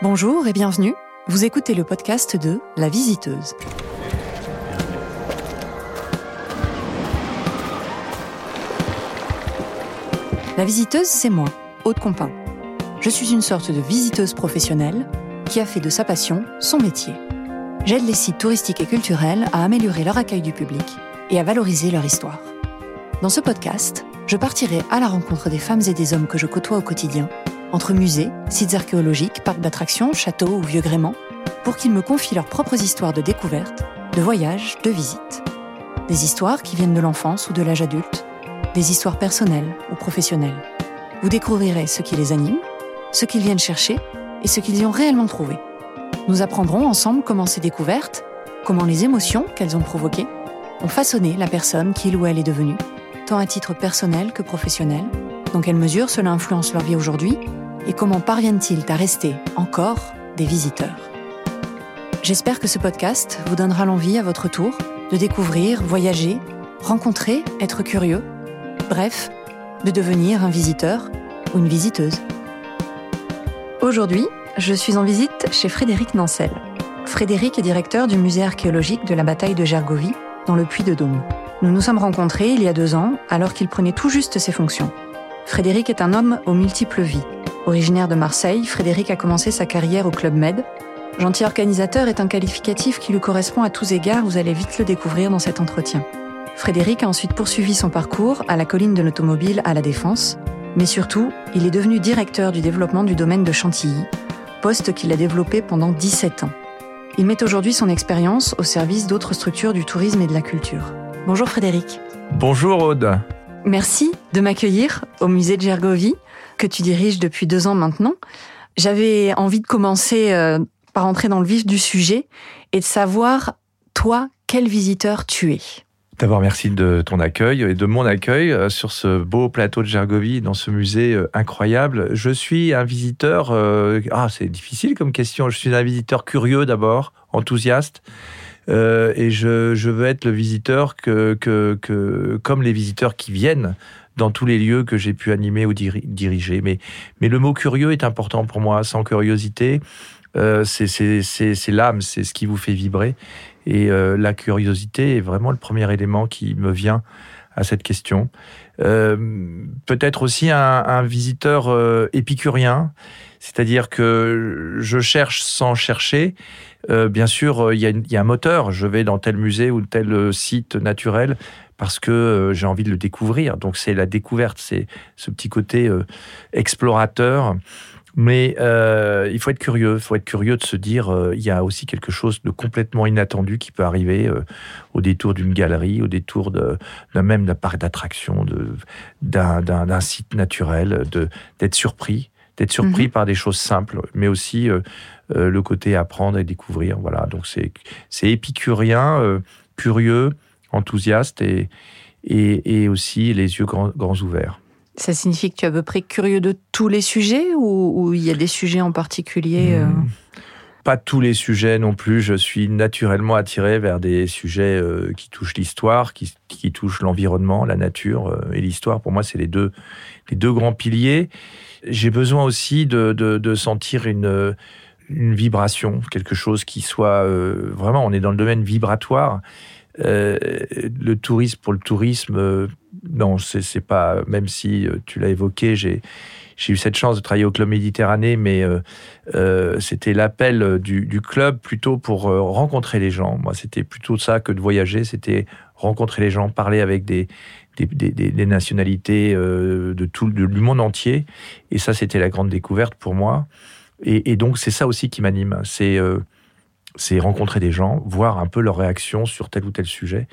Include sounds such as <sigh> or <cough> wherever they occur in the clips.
Bonjour et bienvenue. Vous écoutez le podcast de La Visiteuse. La Visiteuse, c'est moi, Aude Compin. Je suis une sorte de visiteuse professionnelle qui a fait de sa passion son métier. J'aide les sites touristiques et culturels à améliorer leur accueil du public et à valoriser leur histoire. Dans ce podcast, je partirai à la rencontre des femmes et des hommes que je côtoie au quotidien entre musées, sites archéologiques, parcs d'attractions, châteaux ou vieux gréments, pour qu'ils me confient leurs propres histoires de découverte, de voyages, de visites. Des histoires qui viennent de l'enfance ou de l'âge adulte, des histoires personnelles ou professionnelles. Vous découvrirez ce qui les anime, ce qu'ils viennent chercher et ce qu'ils y ont réellement trouvé. Nous apprendrons ensemble comment ces découvertes, comment les émotions qu'elles ont provoquées, ont façonné la personne qu'il ou elle est devenue, tant à titre personnel que professionnel, dans quelle mesure cela influence leur vie aujourd'hui et comment parviennent-ils à rester encore des visiteurs? J'espère que ce podcast vous donnera l'envie à votre tour de découvrir, voyager, rencontrer, être curieux, bref, de devenir un visiteur ou une visiteuse. Aujourd'hui, je suis en visite chez Frédéric Nancel. Frédéric est directeur du musée archéologique de la bataille de Gergovie, dans le Puy-de-Dôme. Nous nous sommes rencontrés il y a deux ans, alors qu'il prenait tout juste ses fonctions. Frédéric est un homme aux multiples vies. Originaire de Marseille, Frédéric a commencé sa carrière au Club Med. Gentil organisateur est un qualificatif qui lui correspond à tous égards, vous allez vite le découvrir dans cet entretien. Frédéric a ensuite poursuivi son parcours à la colline de l'automobile à la Défense, mais surtout, il est devenu directeur du développement du domaine de Chantilly, poste qu'il a développé pendant 17 ans. Il met aujourd'hui son expérience au service d'autres structures du tourisme et de la culture. Bonjour Frédéric. Bonjour Aude. Merci de m'accueillir au musée de Gergovie que tu diriges depuis deux ans maintenant. J'avais envie de commencer euh, par entrer dans le vif du sujet et de savoir, toi, quel visiteur tu es. D'abord, merci de ton accueil et de mon accueil euh, sur ce beau plateau de Gergovie, dans ce musée euh, incroyable. Je suis un visiteur, ah, c'est difficile comme question, je suis un visiteur curieux d'abord, enthousiaste. et je, je, veux être le visiteur que, que, que, comme les visiteurs qui viennent dans tous les lieux que j'ai pu animer ou diriger. Mais, mais le mot curieux est important pour moi. Sans curiosité, euh, c'est l'âme, c'est ce qui vous fait vibrer. Et euh, la curiosité est vraiment le premier élément qui me vient à cette question. Euh, peut-être aussi un, visiteur épicurien, c'est-à-dire que je cherche sans chercher. bien sûr, il y, a un moteur. Je vais dans tel musée ou tel site naturel parce que euh, j'ai envie de le découvrir. Donc c'est la découverte, c'est ce petit côté euh, explorateur. Mais euh, il faut être curieux, il faut être curieux de se dire, il y a aussi quelque chose de complètement inattendu qui peut arriver au détour d'une galerie, au détour de, même d'un parc d'attractions, d'un site naturel, d'être surpris, d'être surpris mhm. par des choses simples, mais aussi le côté apprendre et découvrir. Voilà, donc c'est épicurien, curieux, enthousiaste et, et, aussi les yeux grands, ouverts. Ça signifie que tu es à peu près curieux de tous les sujets ou, il y a des sujets en particulier euh hmm. Pas tous les sujets non plus. Je suis naturellement attiré vers des sujets euh, qui touchent l'histoire, qui, qui, touchent l'environnement, la nature euh, et l'histoire. Pour moi, c'est les deux, les deux grands piliers. J'ai besoin aussi de, de, sentir une, une vibration, quelque chose qui soit vraiment, on est dans le domaine vibratoire euh, le tourisme pour le tourisme, euh, non, c'est pas. Même si euh, tu l'as évoqué, j'ai eu cette chance de travailler au club Méditerranée, mais c'était l'appel du, club plutôt pour rencontrer les gens. Moi, c'était plutôt ça que de voyager, c'était rencontrer les gens, parler avec des, nationalités de tout du monde entier. Et ça, c'était la grande découverte pour moi. Et, et donc, c'est ça aussi qui m'anime. C'est c'est rencontrer des gens, voir un peu leur réaction sur tel ou tel sujet.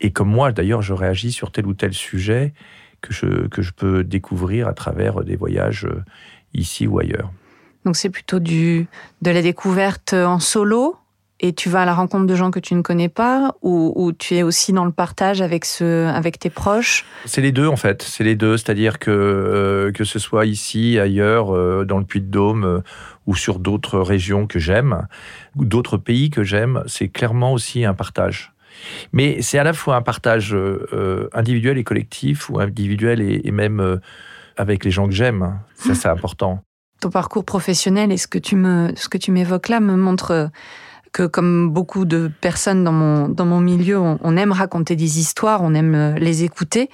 Et comme moi, d'ailleurs, je réagis sur tel ou tel sujet que je, que je peux découvrir à travers des voyages euh, ici ou ailleurs. Donc c'est plutôt du, de la découverte en solo et tu vas à la rencontre de gens que tu ne connais pas ou, tu es aussi dans le partage avec, ce, avec tes proches? C'est les deux en fait, c'est les deux, c'est-à-dire que euh, que ce soit ici, ailleurs, euh, dans le Puy-de-Dôme ou sur d'autres régions que j'aime, ou d'autres pays que j'aime, c'est clairement aussi un partage. Mais c'est à la fois un partage euh, individuel et collectif, ou individuel et, même euh, avec les gens que j'aime. Ça, c'est <laughs> important. Ton parcours professionnel et ce que tu me, ce que tu m'évoques là me montre que comme beaucoup de personnes dans mon, dans mon milieu, on, aime raconter des histoires, on aime euh, les écouter.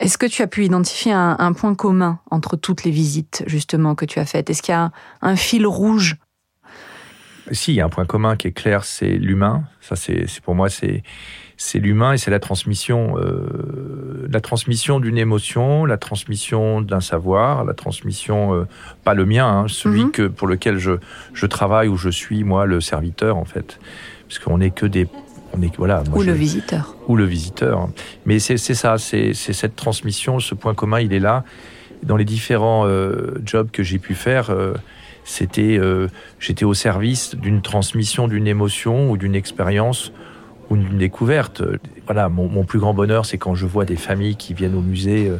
Est-ce que tu as pu identifier un, point commun entre toutes les visites justement que tu as faites? Est-ce qu'il y a un, fil rouge? Si, il y a un point commun qui est clair, c'est l'humain. Ça, c'est pour moi, c'est c'est l'humain et c'est la transmission, euh, la transmission d'une émotion, la transmission d'un savoir, la transmission, euh, pas le mien, hein, celui mhm. que pour lequel je, je travaille ou je suis moi le serviteur en fait, puisqu'on n'est que des on est, voilà, ou le visiteur. Ou le visiteur. Mais c'est ça, c'est cette transmission, ce point commun, il est là. Dans les différents euh, jobs que j'ai pu faire, c'était, j'étais au service d'une transmission d'une émotion ou d'une expérience une découverte. Voilà, mon, plus grand bonheur, c'est quand je vois des familles qui viennent au musée euh,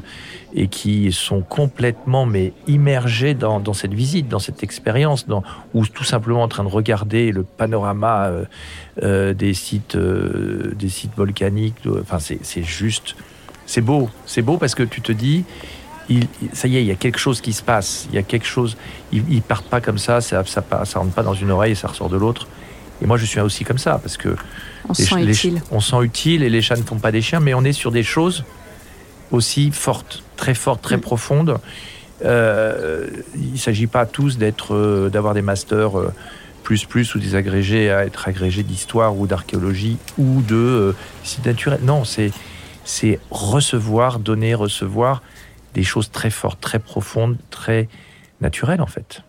et qui sont complètement mais immergées dans, cette visite, dans cette expérience, ou tout simplement en train de regarder le panorama euh, euh, des sites, des sites volcaniques. Enfin, c'est juste, c'est beau, c'est beau parce que tu te dis. Ça y est, il y a quelque chose qui se passe. Il y a quelque chose. Ils, ils partent pas comme ça. Ça, ça, ça rentre pas dans une oreille et ça ressort de l'autre. Et moi, je suis aussi comme ça, parce que on se sent utile. On sent utile et les chats ne font pas des chiens, mais on est sur des choses aussi fortes, très fortes, très mm. profondes. Euh, il ne s'agit pas tous d'être, euh, d'avoir des masters euh, plus plus ou des agrégés à être agrégés d'histoire ou d'archéologie ou de sites naturels. Non, c'est c'est recevoir, donner, recevoir des choses très fortes, très profondes, très naturelles en fait.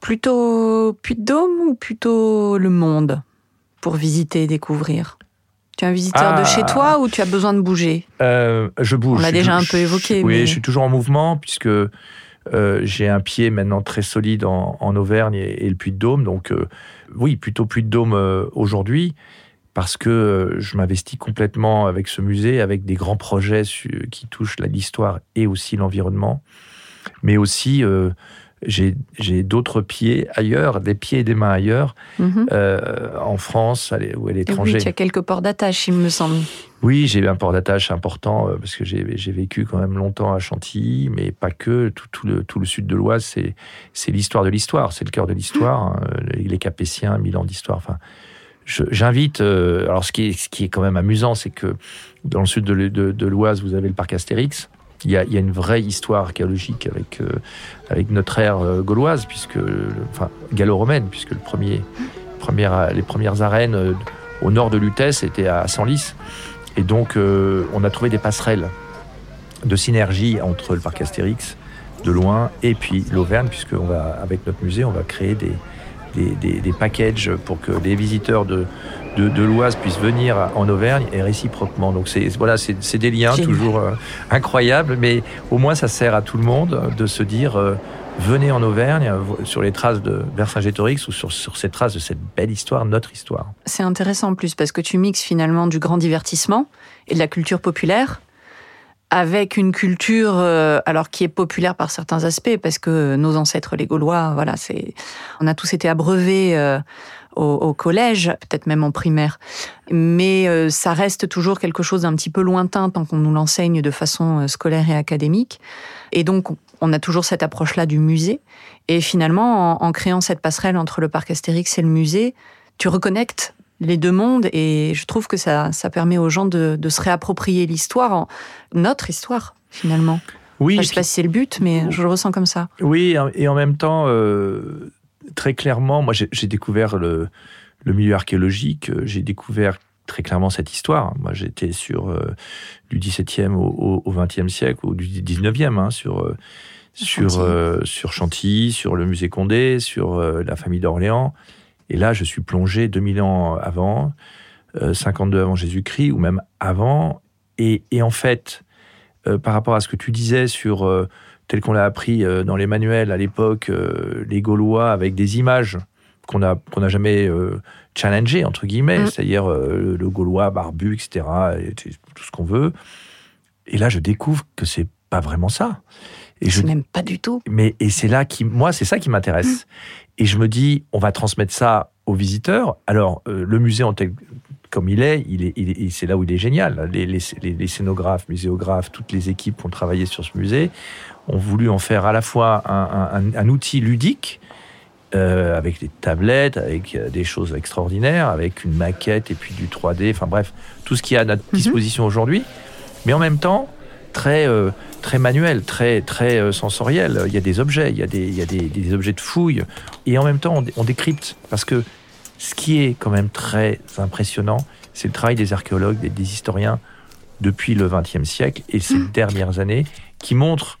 Plutôt Puy-de-Dôme ou plutôt le monde? Pour visiter et découvrir tu es un visiteur de chez ah. toi ou tu as besoin de bouger? Euh, Je bouge. On l'a déjà un peu évoqué. Oui, je suis toujours en mouvement puisque euh, j'ai un pied maintenant très solide en, Auvergne et, le Puy-de-Dôme. Donc euh, oui, plutôt Puy-de-Dôme aujourd'hui parce que je m'investis complètement avec ce musée, avec des grands projets qui touchent l'histoire et aussi l'environnement, mais aussi j'ai d'autres pieds ailleurs, des pieds et des mains ailleurs, mhm. euh, en France ou à l'étranger. Oui, tu as quelques ports d'attache, il me semble. Oui, j'ai un port d'attache important euh, parce que j'ai vécu quand même longtemps à Chantilly, mais pas que. Tout, le, tout le, sud de l'Oise, c'est l'histoire de l'histoire, c'est le cœur de l'histoire. Hein. Les Capétiens, mille ans d'histoire. Enfin, j'invite. Euh, alors, ce qui, est, ce qui est quand même amusant, c'est que dans le sud de, de l'Oise, vous avez le parc Astérix il y, a, une vraie histoire archéologique avec, euh, notre ère euh, gauloise, puisque, enfin, gallo-romaine, puisque le premier, les premières arènes euh, au nord de Lutèce étaient à Senlis. Et donc, on a trouvé des passerelles de synergie entre le parc Astérix de loin et puis l'Auvergne, puisque va, avec notre musée, on va créer des, des, des, packages pour que les visiteurs de, de, l'Oise puissent venir en Auvergne et réciproquement. Donc c'est voilà, c'est des liens toujours euh, incroyables, mais au moins ça sert à tout le monde de se dire euh, venez en Auvergne euh, sur les traces de Vercingétorix ou sur, sur ces traces de cette belle histoire, notre histoire. C'est intéressant en plus parce que tu mixes finalement du grand divertissement et de la culture populaire avec une culture alors qui est populaire par certains aspects parce que nos ancêtres les Gaulois voilà c'est on a tous été abreuvés au, collège, peut-être même en primaire. Mais euh, ça reste toujours quelque chose d'un petit peu lointain tant qu'on nous l'enseigne de façon euh, scolaire et académique. Et donc, on a toujours cette approche-là du musée. Et finalement, en, créant cette passerelle entre le parc Astérix et le musée, tu reconnectes les deux mondes et je trouve que ça, ça permet aux gens de, se réapproprier l'histoire, notre histoire finalement. Oui. je ne sais pas si c'est le but, mais je le ressens comme ça. Oui, et en même temps, euh, très clairement, moi j'ai découvert le, milieu archéologique, euh, j'ai découvert très clairement cette histoire. Moi j'étais sur euh, du 17e au, 20e siècle, ou du 19e, hein, sur, euh, sur, Chantilly. sur Chantilly, sur le musée Condé, sur la famille d'Orléans. Et là, je suis plongé 2000 ans avant, 52 avant Jésus-Christ, ou même avant. Et, et en fait, par rapport à ce que tu disais sur tel qu'on l'a appris euh, dans les manuels à l'époque, euh, les Gaulois, avec des images qu'on n'a qu'on jamais euh, challengées, entre guillemets, mm. c'est-à-dire le, Gaulois barbu, etc., et tout ce qu'on veut. Et là, je découvre que c'est pas vraiment ça. Et je n'aime pas du tout. Mais et c'est là qui, moi, c'est ça qui m'intéresse. Mm. Et je me dis, on va transmettre ça aux visiteurs. Alors, le musée en tel comme il est, il est, c'est là où il est génial. Les, les, scénographes, muséographes, toutes les équipes qui ont travaillé sur ce musée ont voulu en faire à la fois un, outil ludique, euh, avec des tablettes, avec euh, des choses extraordinaires, avec une maquette et puis du 3D, enfin bref, tout ce qui est à notre mhm. disposition aujourd'hui, mais en même temps très euh, très manuel, très très sensoriel. Il y a des objets, il y a des, il y a des, objets de fouille, et en même temps on, on décrypte parce que ce qui est quand même très impressionnant, c'est le travail des archéologues, des, des historiens depuis le XXe siècle et ces mmh. dernières années, qui montrent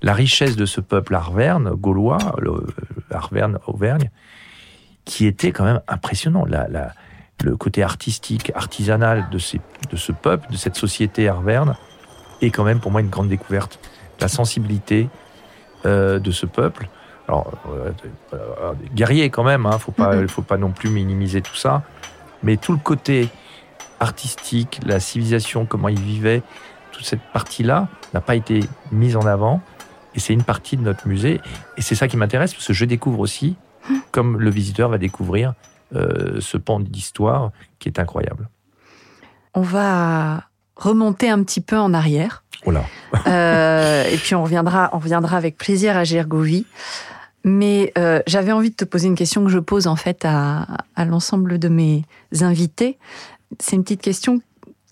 la richesse de ce peuple arverne, gaulois, Arverne, Auvergne, qui était quand même impressionnant. La, le côté artistique, artisanal de, ces, de ce peuple, de cette société arverne, est quand même pour moi une grande découverte. La sensibilité euh, de ce peuple, alors, euh, euh, guerrier quand même, hein, faut pas, il faut pas non plus minimiser tout ça. Mais tout le côté artistique, la civilisation, comment ils vivaient, toute cette partie-là n'a pas été mise en avant. Et c'est une partie de notre musée. Et c'est ça qui m'intéresse, parce que je découvre aussi, comme le visiteur va découvrir, euh, ce pan d'histoire qui est incroyable. On va remonter un petit peu en arrière. Oh euh, et puis on reviendra, on reviendra avec plaisir à Gergovie. Mais euh, j'avais envie de te poser une question que je pose en fait à, l'ensemble de mes invités. C'est une petite question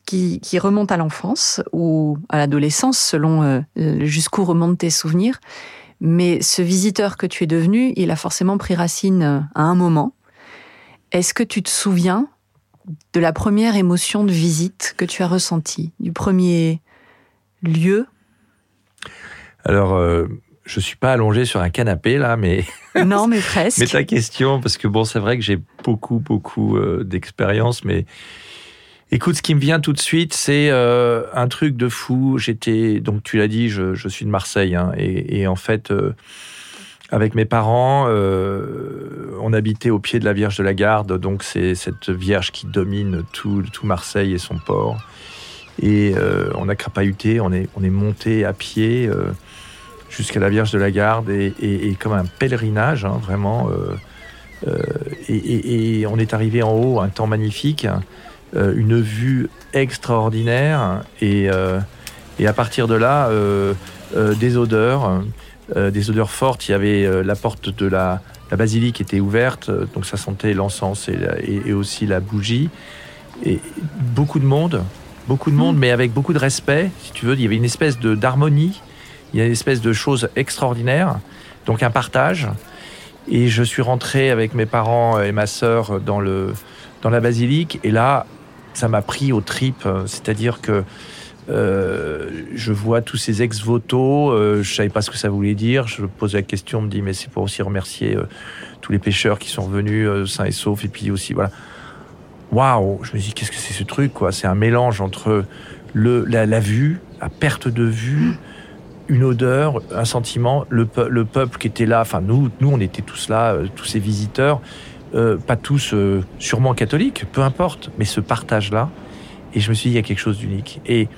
qui, remonte à l'enfance ou à l'adolescence, selon euh, jusqu'où remontent tes souvenirs. Mais ce visiteur que tu es devenu, il a forcément pris racine à un moment. Est-ce que tu te souviens de la première émotion de visite que tu as ressentie, du premier lieu? Alors, je suis pas allongé sur un canapé là, mais <laughs> non, mais presque. mais ta question, parce que bon, c'est vrai que j'ai beaucoup, beaucoup euh, d'expérience, mais écoute, ce qui me vient tout de suite, c'est euh, un truc de fou. J'étais, donc tu l'as dit, je, suis de Marseille, hein, et, en fait. Euh, avec mes parents, on habitait au pied de la Vierge de la Garde, donc c'est cette Vierge qui domine tout, tout Marseille et son port. Et on a crapahuté, on est, on est monté à pied jusqu'à la Vierge de la Garde et, comme un pèlerinage, hein, vraiment. Euh, euh, et, on est arrivé en haut, un temps magnifique, euh, une vue extraordinaire et, à partir de là, des odeurs, des odeurs fortes. Il y avait la porte de la, la basilique était ouverte, donc ça sentait l'encens et, aussi la bougie. Et beaucoup de monde, beaucoup de monde, mmh. mais avec beaucoup de respect, si tu veux. Il y avait une espèce de d'harmonie il y a une espèce de chose extraordinaire, donc un partage. Et je suis rentré avec mes parents et ma sœur dans, le, dans la basilique. Et là, ça m'a pris aux tripes. C'est-à-dire que euh, je vois tous ces ex-voto, euh, je savais pas ce que ça voulait dire. Je pose la question, on me dit mais c'est pour aussi remercier euh, tous les pêcheurs qui sont revenus sains et saufs. Et puis aussi voilà, waouh, je me dis qu'est-ce que c'est ce truc quoi C'est un mélange entre le la, vue, la perte de vue, une odeur, un sentiment. Le, le, peuple qui était là, enfin nous, nous on était tous là, euh, tous ces visiteurs, euh, pas tous euh, sûrement catholiques, peu importe, mais ce partage-là. Et je me suis dit, il y a quelque chose d'unique. Et,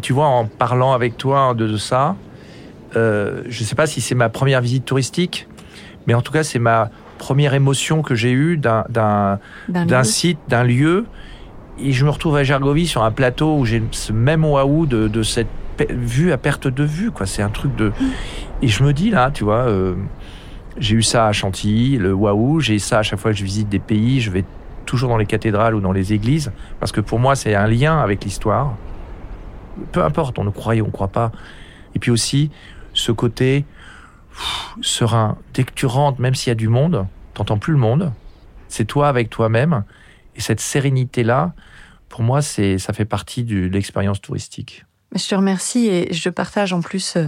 tu vois, en parlant avec toi de, ça, je ne sais pas si c'est ma première visite touristique, mais en tout cas, c'est ma première émotion que j'ai eue d'un site, d'un lieu. Et je me retrouve à Gergovie sur un plateau où j'ai ce même waouh de, de cette vue à perte de vue, quoi. C'est un truc de. Et je me dis là, tu vois, euh, j'ai eu ça à Chantilly, le waouh, j'ai ça à chaque fois que je visite des pays, je vais toujours dans les cathédrales ou dans les églises, parce que pour moi, c'est un lien avec l'histoire. Peu importe, on ne croit ou on ne croit pas. Et puis aussi, ce côté serein. Dès que tu rentres, même s'il y a du monde, t'entends plus le monde. C'est toi avec toi-même. Et cette sérénité-là, pour moi, c'est, ça fait partie de l'expérience touristique. Je te remercie et je partage en plus euh,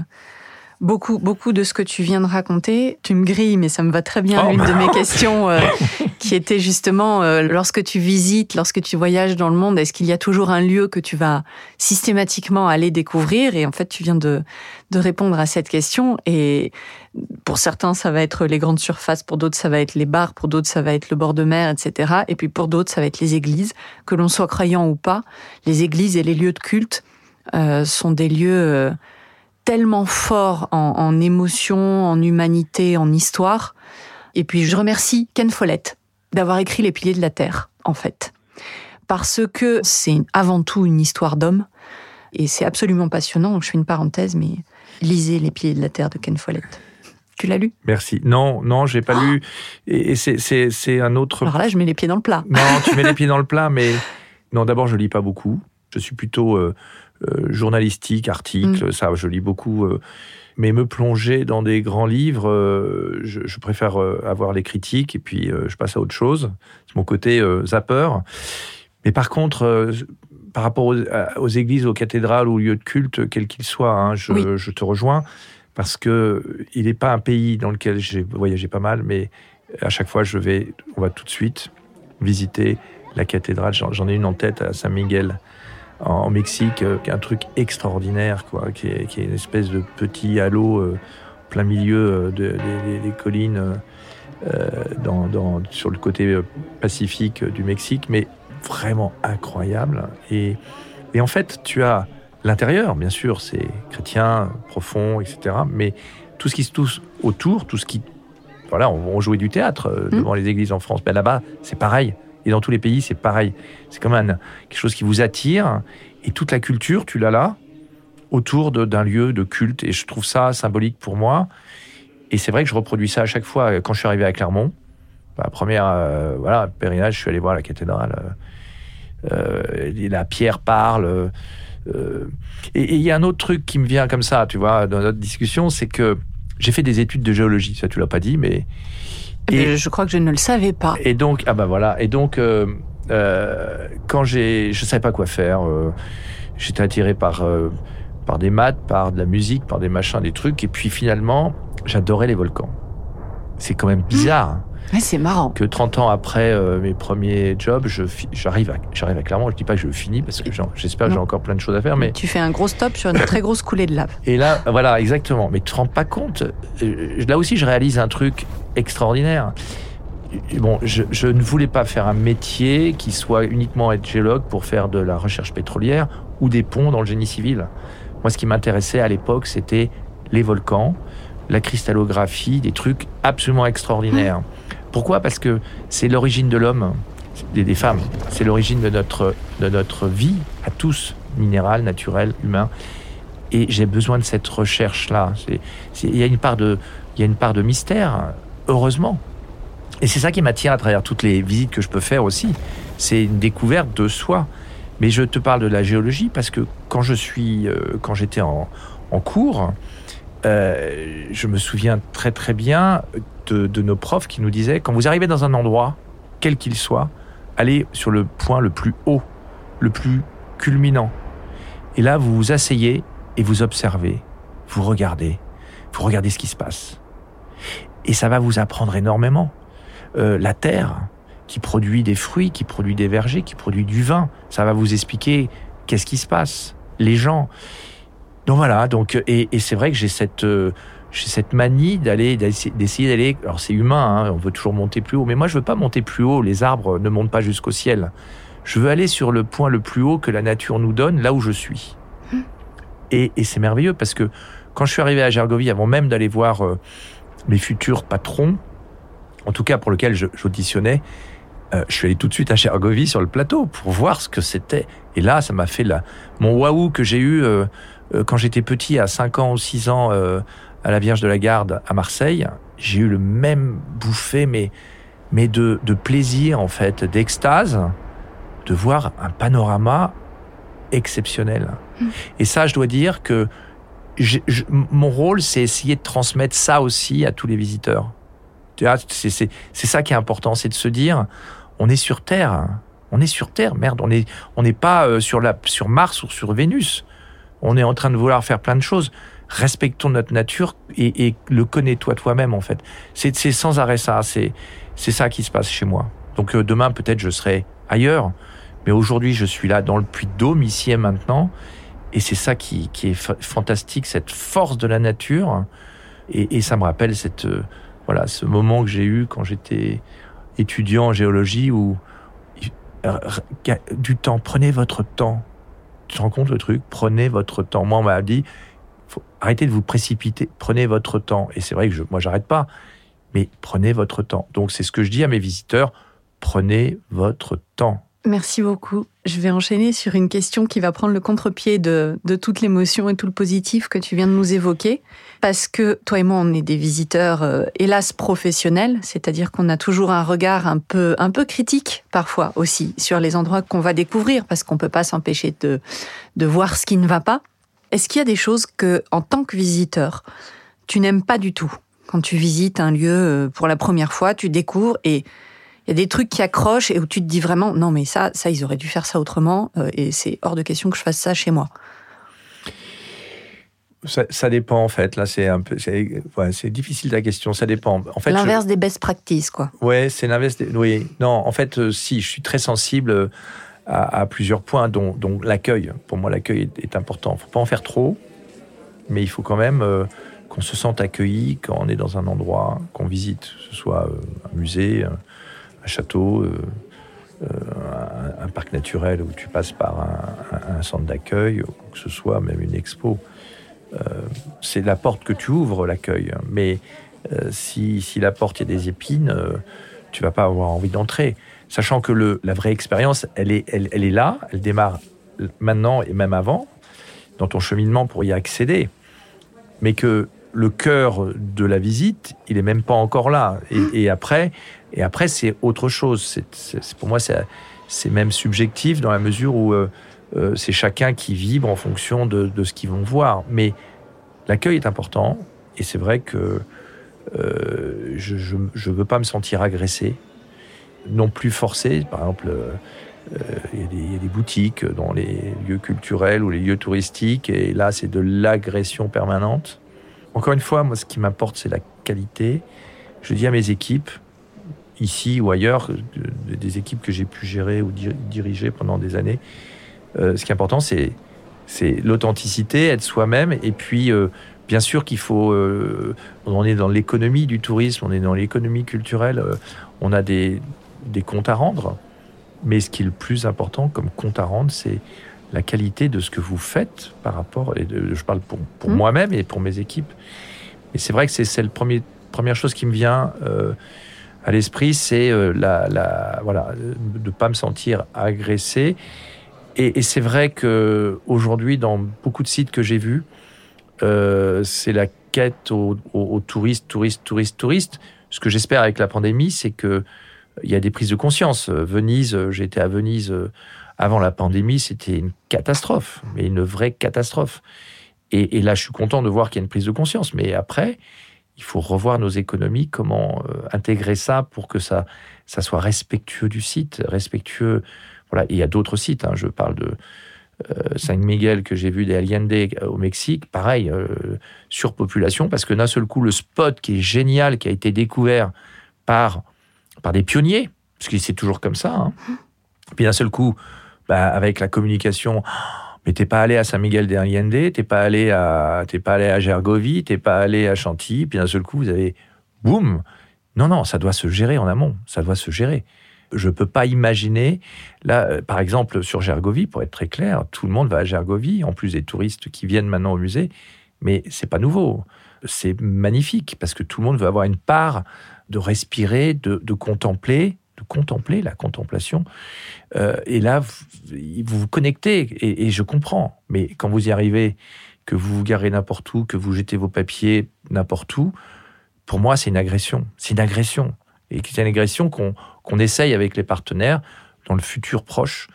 beaucoup, beaucoup de ce que tu viens de raconter. Tu me grilles, mais ça me va très bien. Oh, Une de mes questions euh, <laughs> qui était justement, euh, lorsque tu visites, lorsque tu voyages dans le monde, est-ce qu'il y a toujours un lieu que tu vas systématiquement aller découvrir? Et en fait, tu viens de, de répondre à cette question. Et pour certains, ça va être les grandes surfaces, pour d'autres, ça va être les bars, pour d'autres, ça va être le bord de mer, etc. Et puis pour d'autres, ça va être les églises, que l'on soit croyant ou pas. Les églises et les lieux de culte euh, sont des lieux euh, tellement forts en, émotion, en humanité, en histoire. Et puis je remercie Ken Follett d'avoir écrit Les Piliers de la Terre, en fait. parce que c'est avant tout une histoire d'homme. Et c'est absolument passionnant. Je fais une parenthèse, mais lisez Les pieds de la terre de Ken Follett. Tu l'as lu Merci. Non, non, j'ai pas lu. Et c'est un autre. Alors là, je mets les pieds dans le plat. Non, tu mets les <laughs> pieds dans le plat, mais non. D'abord, je lis pas beaucoup. Je suis plutôt euh, euh, journalistique, article, mm. ça, je lis beaucoup. Euh, mais me plonger dans des grands livres, je, préfère avoir les critiques et puis je passe à autre chose. C'est mon côté zapper. Mais par contre, par rapport aux, églises, aux cathédrales, aux lieux de culte, quels qu'ils soient, hein, je, je, te rejoins parce que il n'est pas un pays dans lequel j'ai voyagé pas mal, mais à chaque fois je vais, on va tout de suite visiter la cathédrale. J'en ai une en tête à San Miguel en Mexique, euh, qui est un truc extraordinaire, quoi, qui est, une espèce de petit halo euh, plein milieu euh, des collines dans, sur le côté pacifique du Mexique, mais vraiment incroyable. Et en fait, tu as L'intérieur, bien sûr, c'est chrétien, profond, etc. Mais tout ce qui se touche autour, tout ce qui. Voilà, on, jouait du théâtre euh, mmh. devant les églises en France. Ben là-bas, c'est pareil. Et dans tous les pays, c'est pareil. C'est comme un, quelque chose qui vous attire. Et toute la culture, tu l'as là, autour d'un lieu de culte. Et je trouve ça symbolique pour moi. Et c'est vrai que je reproduis ça à chaque fois. Quand je suis arrivé à Clermont, la première euh, voilà, pèlerinage, je suis allé voir la cathédrale. Euh, la pierre parle. Euh, et il y a un autre truc qui me vient comme ça, tu vois, dans notre discussion, c'est que j'ai fait des études de géologie. Ça, tu l'as pas dit, mais. Eh et, je crois que je ne le savais pas. Et donc, ah bah voilà. Et donc, euh, euh, quand j'ai, je savais pas quoi faire. J'étais attiré par par des maths, par de la musique, par des machins, des trucs. Et puis finalement, j'adorais les volcans. C'est quand même bizarre. C'est marrant. Que 30 ans après euh, mes premiers jobs, j'arrive à, j'arrive à Clermont. Je dis pas que je finis parce que j'espère que j'ai encore plein de choses à faire. Mais tu fais un gros stop sur une très <laughs> grosse coulée de lave. Et là, voilà, exactement. Mais tu te rends pas compte. Euh, là aussi, je réalise un truc extraordinaire. Bon, je, je, ne voulais pas faire un métier qui soit uniquement être géologue pour faire de la recherche pétrolière ou des ponts dans le génie civil. Moi, ce qui m'intéressait à l'époque, c'était les volcans, la cristallographie, des trucs absolument extraordinaires. Pourquoi? Parce que c'est l'origine de l'homme, des, femmes. C'est l'origine de notre, de notre vie, à tous, minérale, naturelle, humain. Et j'ai besoin de cette recherche-là. Il y, a une part de, il y a une part de mystère, heureusement. Et c'est ça qui m'attire à travers toutes les visites que je peux faire aussi. C'est une découverte de soi. Mais je te parle de la géologie parce que quand je suis, euh, quand j'étais en, en cours, euh, je me souviens très très bien de, nos profs qui nous disaient, quand vous arrivez dans un endroit, quel qu'il soit, allez sur le point le plus haut, le plus culminant. Et là, vous vous asseyez et vous observez, vous regardez, vous regardez ce qui se passe. Et ça va vous apprendre énormément. Euh, la terre, qui produit des fruits, qui produit des vergers, qui produit du vin, ça va vous expliquer qu'est-ce qui se passe. Les gens. Donc voilà, donc, et, c'est vrai que j'ai cette, euh, j'ai cette manie d'aller d'essayer d'aller alors c'est humain hein, on veut toujours monter plus haut mais moi je veux pas monter plus haut les arbres ne montent pas jusqu'au ciel. Je veux aller sur le point le plus haut que la nature nous donne là où je suis. Hmm. et, c'est merveilleux parce que quand je suis arrivé à Gergovie avant même d'aller voir euh, mes futurs patrons en tout cas pour lequel j'auditionnais euh, je suis allé tout de suite à Gergovie sur le plateau pour voir ce que c'était. Et là ça m'a fait la mon waouh que j'ai eu euh, quand j'étais petit à 5 ans ou 6 ans à la Vierge de la Garde à Marseille, j'ai eu le même bouffé, mais, mais de, de plaisir, en fait, d'extase, de voir un panorama exceptionnel. Mmh. Et ça, je dois dire que mon rôle, c'est essayer de transmettre ça aussi à tous les visiteurs. C'est ça qui est important, c'est de se dire, on est sur Terre, on est sur Terre, merde, on n'est on pas euh, sur, la, sur Mars ou sur Vénus. On est en train de vouloir faire plein de choses respectons notre nature et, le connais-toi toi-même en fait. C'est sans arrêt ça, c'est ça qui se passe chez moi. Donc euh, demain peut-être je serai ailleurs, mais aujourd'hui je suis là dans le puits de Dôme, ici et maintenant, et c'est ça qui, est fantastique, cette force de la nature, et, ça me rappelle cette euh, voilà ce moment que j'ai eu quand j'étais étudiant en géologie où du temps, prenez votre temps. Tu te rends compte le truc? Prenez votre temps. Moi, on m'a dit, arrêtez de vous précipiter, prenez votre temps. Et c'est vrai que je, moi, j'arrête pas, mais prenez votre temps. Donc, c'est ce que je dis à mes visiteurs, prenez votre temps. Merci beaucoup. Je vais enchaîner sur une question qui va prendre le contre-pied de, de toute l'émotion et tout le positif que tu viens de nous évoquer. Parce que toi et moi, on est des visiteurs, euh, hélas, professionnels, c'est-à-dire qu'on a toujours un regard un peu, un peu critique, parfois aussi, sur les endroits qu'on va découvrir, parce qu'on ne peut pas s'empêcher de, de voir ce qui ne va pas. Est-ce qu'il y a des choses que, en tant que visiteur, tu n'aimes pas du tout Quand tu visites un lieu euh, pour la première fois, tu découvres et il y a des trucs qui accrochent et où tu te dis vraiment non mais ça ça ils auraient dû faire ça autrement euh, et c'est hors de question que je fasse ça chez moi. Ça, dépend en fait. Là, c'est un peu, c'est difficile ta question. Ça dépend. En fait, l'inverse des best practices, quoi. Ouais, c'est l'inverse. Des... Oui, non. En fait, euh, si, je suis très sensible à, plusieurs points, dont, l'accueil. Pour moi, l'accueil est, important. Il faut pas en faire trop, mais il faut quand même euh, qu'on se sente accueilli quand on est dans un endroit qu'on visite, que ce soit un musée, un château, euh, euh, un, parc naturel où tu passes par un, centre d'accueil, que ce soit même une expo. Euh, c'est la porte que tu ouvres, l'accueil. Mais si, la porte, il y a des épines, tu vas pas avoir envie d'entrer. Sachant que le, la vraie expérience, elle est, elle, elle est là, elle démarre maintenant et même avant, dans ton cheminement pour y accéder. Mais que le cœur de la visite, il est même pas encore là. Et, après, et après c'est autre chose. Pour moi, c'est, même subjectif dans la mesure où euh, euh, c'est chacun qui vibre en fonction de, ce qu'ils vont voir. Mais l'accueil est important. Et c'est vrai que euh, je ne veux pas me sentir agressé, non plus forcé. Par exemple, il y, a des boutiques dans les lieux culturels ou les lieux touristiques, et là, c'est de l'agression permanente. Encore une fois, moi, ce qui m'importe, c'est la qualité. Je dis à mes équipes, ici ou ailleurs, des équipes que j'ai pu gérer ou diriger pendant des années, euh, ce qui est important, c'est l'authenticité, être soi-même, et puis euh, bien sûr qu'il faut. Euh, on est dans l'économie du tourisme, on est dans l'économie culturelle, on a des, des comptes à rendre, mais ce qui est le plus important comme compte à rendre, c'est la qualité de ce que vous faites par rapport, et je parle pour, pour mmh. moi-même et pour mes équipes. Et c'est vrai que c'est la première chose qui me vient euh, à l'esprit, c'est euh, la, la, voilà, de ne pas me sentir agressé. Et, et c'est vrai que aujourd'hui, dans beaucoup de sites que j'ai vus, euh, c'est la quête aux, aux, touristes, touristes, touristes, touristes. Ce que j'espère avec la pandémie, c'est que il y a des prises de conscience. Venise, j'étais à Venise avant la pandémie, c'était une catastrophe, mais une vraie catastrophe. Et, là, je suis content de voir qu'il y a une prise de conscience. Mais après, il faut revoir nos économies, comment euh, intégrer ça pour que ça, ça soit respectueux du site, respectueux. Voilà. il y a d'autres sites. Hein. je parle de euh, San Miguel que j'ai vu des Allende au Mexique. Pareil, euh, surpopulation, parce que d'un seul coup, le spot qui est génial, qui a été découvert par, par des pionniers, parce que c'est toujours comme ça. Hein. Puis d'un seul coup, bah, avec la communication. Mais t'es pas allé à Saint-Miguel de Allende, t'es pas allé à, t'es pas allé à Gergovie, t'es pas allé à Chantilly, puis d'un seul coup, vous avez, boum. Non, non, ça doit se gérer en amont, ça doit se gérer. Je peux pas imaginer, là, euh, par exemple, sur Gergovie, pour être très clair, tout le monde va à Gergovie, en plus des touristes qui viennent maintenant au musée, mais c'est pas nouveau. C'est magnifique parce que tout le monde veut avoir une part de respirer, de, de contempler, contempler la contemplation. Euh, et là, vous, vous connectez, et, je comprends. Mais quand vous y arrivez, que vous vous garez n'importe où, que vous jetez vos papiers n'importe où, pour moi, c'est une agression. C'est une agression. Et c'est une agression qu'on essaye avec les partenaires, dans le futur proche,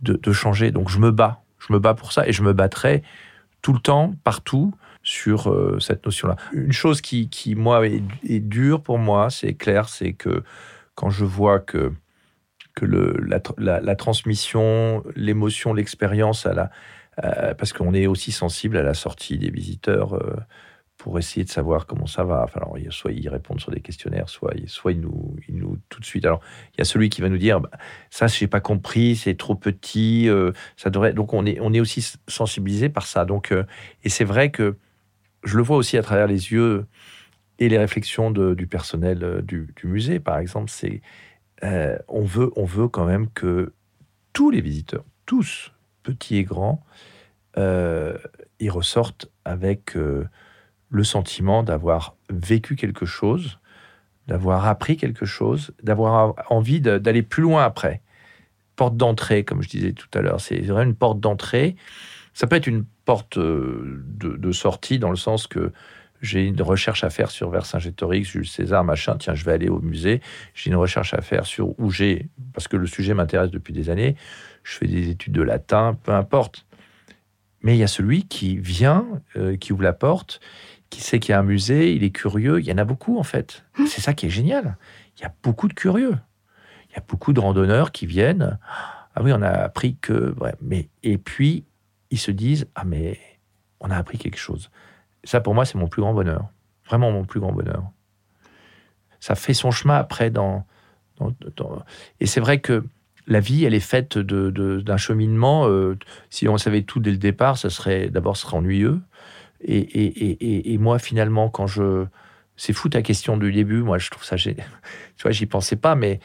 de, changer. Donc je me bats. Je me bats pour ça, et je me battrai tout le temps, partout, sur euh, cette notion-là. Une chose qui, qui moi, est, est dure pour moi, c'est clair, c'est que quand je vois que, que le, la, transmission, l'émotion, l'expérience, parce qu'on est aussi sensible à la sortie des visiteurs euh, pour essayer de savoir comment ça va. Enfin, alors, soit ils répondent sur des questionnaires, soit, soit ils, nous, ils nous tout de suite. Alors, il y a celui qui va nous dire bah, ça, je n'ai pas compris, c'est trop petit, euh, ça devrait. Donc, on est, on est aussi sensibilisé par ça. Donc, et c'est vrai que je le vois aussi à travers les yeux et les réflexions du personnel euh, du, musée, par exemple, c'est euh, on, veut, on veut quand même que tous les visiteurs, tous, petits et grands, euh, ils ressortent avec le sentiment d'avoir vécu quelque chose, d'avoir appris quelque chose, d'avoir envie d'aller plus loin après. porte d'entrée, comme je disais tout à l'heure. C'est vraiment une porte d'entrée. Ça peut être une porte euh, de, sortie dans le sens que j'ai une recherche à faire sur Vercingétorix, Jules César, machin. Tiens, je vais aller au musée. J'ai une recherche à faire sur où j'ai, parce que le sujet m'intéresse depuis des années. Je fais des études de latin, peu importe. Mais il y a celui qui vient, euh, qui ouvre la porte, qui sait qu'il y a un musée, il est curieux. Il y en a beaucoup en fait. Mmh. C'est ça qui est génial. Il y a beaucoup de curieux. Il y a beaucoup de randonneurs qui viennent. Ah oui, on a appris que. mais et puis ils se disent ah mais on a appris quelque chose. Ça pour moi c'est mon plus grand bonheur. Vraiment mon plus grand bonheur. Ça fait son chemin après dans, et c'est vrai que la vie, elle est faite d'un cheminement. Euh, si on savait tout dès le départ, ça serait d'abord serait ennuyeux. Et, moi, finalement, quand je. C'est fou ta question du début. Moi, je trouve ça. <laughs> Tu vois, j'y pensais pas, mais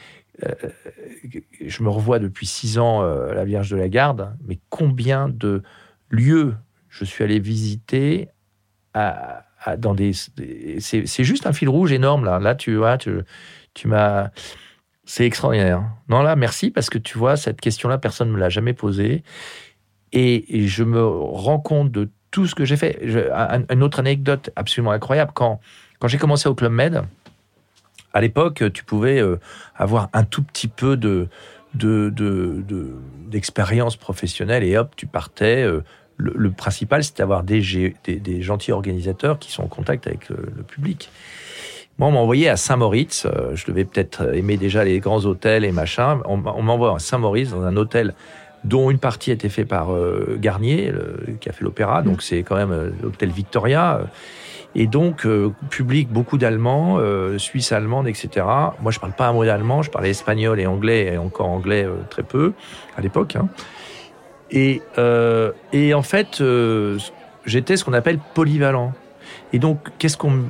je me revois depuis six ans euh, la Vierge de la Garde. Mais combien de lieux je suis allé visiter dans des. c'est juste un fil rouge énorme, là. Là, tu vois, tu, tu m'as. C'est extraordinaire. Non, là, merci, parce que tu vois, cette question-là, personne ne me l'a jamais posée. Et, je me rends compte de tout ce que j'ai fait. une autre anecdote absolument incroyable, quand, quand j'ai commencé au Club Med, à l'époque, tu pouvais euh, avoir un tout petit peu de, d'expérience de, professionnelle et hop, tu partais. Euh, le, principal, c'était d'avoir des, des, gentils organisateurs qui sont en contact avec le, public. Moi, on m'a envoyé à Saint-Maurice. Euh, je devais peut-être aimer déjà les grands hôtels et machin. On, on m'envoie à Saint-Maurice dans un hôtel dont une partie a été faite par euh, Garnier, qui a fait l'opéra, donc c'est quand même l'hôtel Victoria. Et donc, euh, public, beaucoup d'Allemands, Suisse allemande, etc. Moi, je parle pas un mot d'allemand, je parlais espagnol et anglais, et encore anglais très peu, à l'époque. Hein. Et, et en fait, j'étais ce qu'on appelle polyvalent. Et donc, qu'est-ce qu'on...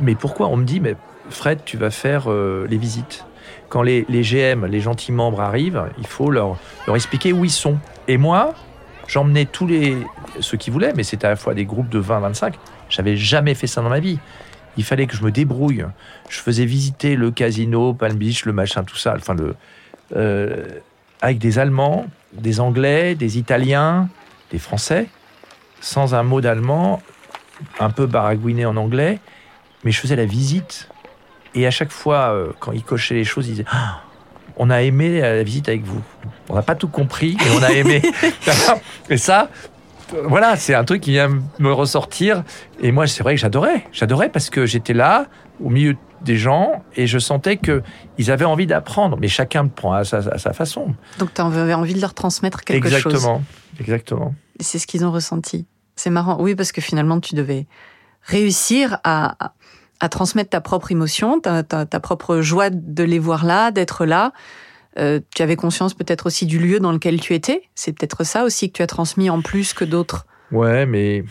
Mais pourquoi On me dit, mais Fred, tu vas faire les visites? Quand les, GM, les gentils membres arrivent, il faut leur, leur expliquer où ils sont. Et moi, j'emmenais tous les ceux qui voulaient, mais c'était à la fois des groupes de 20, 25. J'avais jamais fait ça dans ma vie. Il fallait que je me débrouille. Je faisais visiter le casino, Palm Beach, le machin, tout ça. Enfin, le, euh, avec des Allemands, des Anglais, des Italiens, des Français, sans un mot d'allemand, un peu baragouiné en anglais. Mais je faisais la visite et à chaque fois, euh, quand il cochait les choses, il disait ah, On a aimé la visite avec vous. On n'a pas tout compris, mais on a aimé. <laughs> et ça, voilà, c'est un truc qui vient me ressortir. Et moi, c'est vrai que j'adorais. J'adorais parce que j'étais là, au milieu des gens, et je sentais qu'ils avaient envie d'apprendre. Mais chacun prend à sa, façon. Donc, tu avais envie de leur transmettre quelque exactement, chose. Exactement, exactement. C'est ce qu'ils ont ressenti. C'est marrant. Oui, parce que finalement, tu devais réussir à, à transmettre ta propre émotion, ta, propre joie de les voir là, d'être là. Euh, tu avais conscience peut-être aussi du lieu dans lequel tu étais. C'est peut-être ça aussi que tu as transmis en plus que d'autres. Ouais, mais,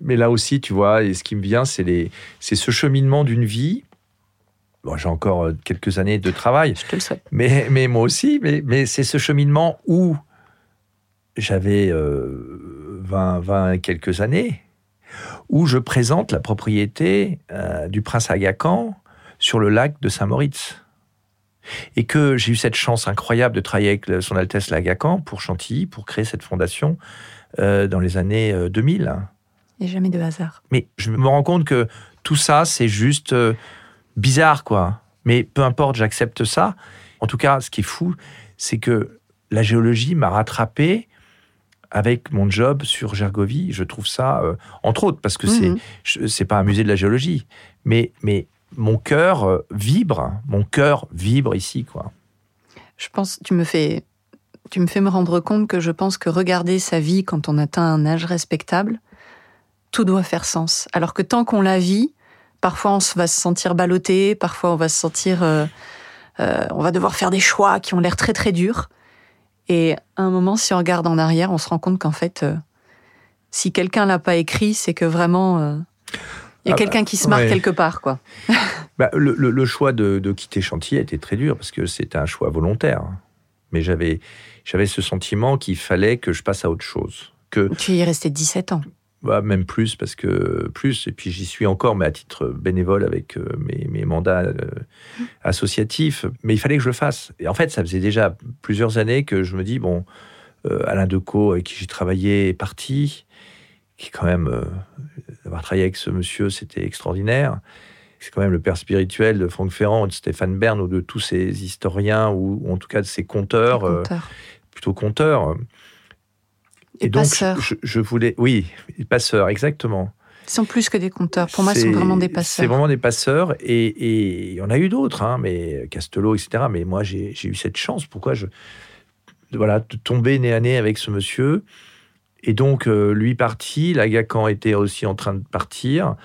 mais là aussi, tu vois, et ce qui me vient, c'est, c'est ce cheminement d'une vie. Bon, j'ai encore euh, quelques années de travail. Je te le souhaite. Mais, mais moi aussi, mais, mais c'est ce cheminement où j'avais 20, euh, 20 quelques années où je présente la propriété euh, du prince Agacan sur le lac de Saint-Moritz. Et que j'ai eu cette chance incroyable de travailler avec son Altesse l'Agacan pour Chantilly, pour créer cette fondation euh, dans les années 2000. Euh, Il n'y a jamais de hasard. Mais je me rends compte que tout ça, c'est juste bizarre, quoi. Mais peu importe, j'accepte ça. En tout cas, ce qui est fou, c'est que la géologie m'a rattrapé avec mon job sur Gergovie. Je trouve ça, euh, entre autres, parce que c'est mhm. c'est pas un musée de la géologie, mais, mais mon cœur euh, vibre, mon cœur vibre ici, quoi. Je pense, tu me fais, tu me fais me rendre compte que je pense que regarder sa vie quand on atteint un âge respectable, tout doit faire sens. Alors que tant qu'on la vit, parfois on va se sentir ballotté, parfois on va se sentir, euh, on va devoir faire des choix qui ont l'air très très durs. Et à un moment, si on regarde en arrière, on se rend compte qu'en fait, euh, si quelqu'un l'a pas écrit, c'est que vraiment, euh, il y a ah quelqu'un qui se marque quelque part, quoi. <laughs> bah, le, choix de, quitter Chantilly était très dur parce que c'était un choix volontaire. Mais j'avais, j'avais ce sentiment qu'il fallait que je passe à autre chose. Que, tu y es resté 17 ans. Bah, même plus, parce que plus, et puis j'y suis encore, mais à titre bénévole avec euh, mes, mandats associatifs. Mais il fallait que je le fasse. Et en fait, ça faisait déjà plusieurs années que je me dis, bon, euh, Alain Decaux, avec qui j'ai travaillé, est parti, qui quand même, euh, avoir travaillé avec ce monsieur, c'était extraordinaire. C'est quand même le père spirituel de Franck Ferrand, de Stéphane Bern, ou de tous ces historiens, ou, en tout cas de ces conteurs, euh, plutôt conteurs. Et, donc, je, je, voulais. Oui, passeurs, exactement. Ils sont plus que des compteurs. Pour moi, ils sont vraiment des passeurs. C'est vraiment des passeurs. Et il y en a eu d'autres, hein, mais Castelot, etc. Mais moi, j'ai eu cette chance. Pourquoi je. Voilà, de tomber nez à nez avec ce monsieur. Et donc, euh, lui parti, la Gacan était aussi en train de partir.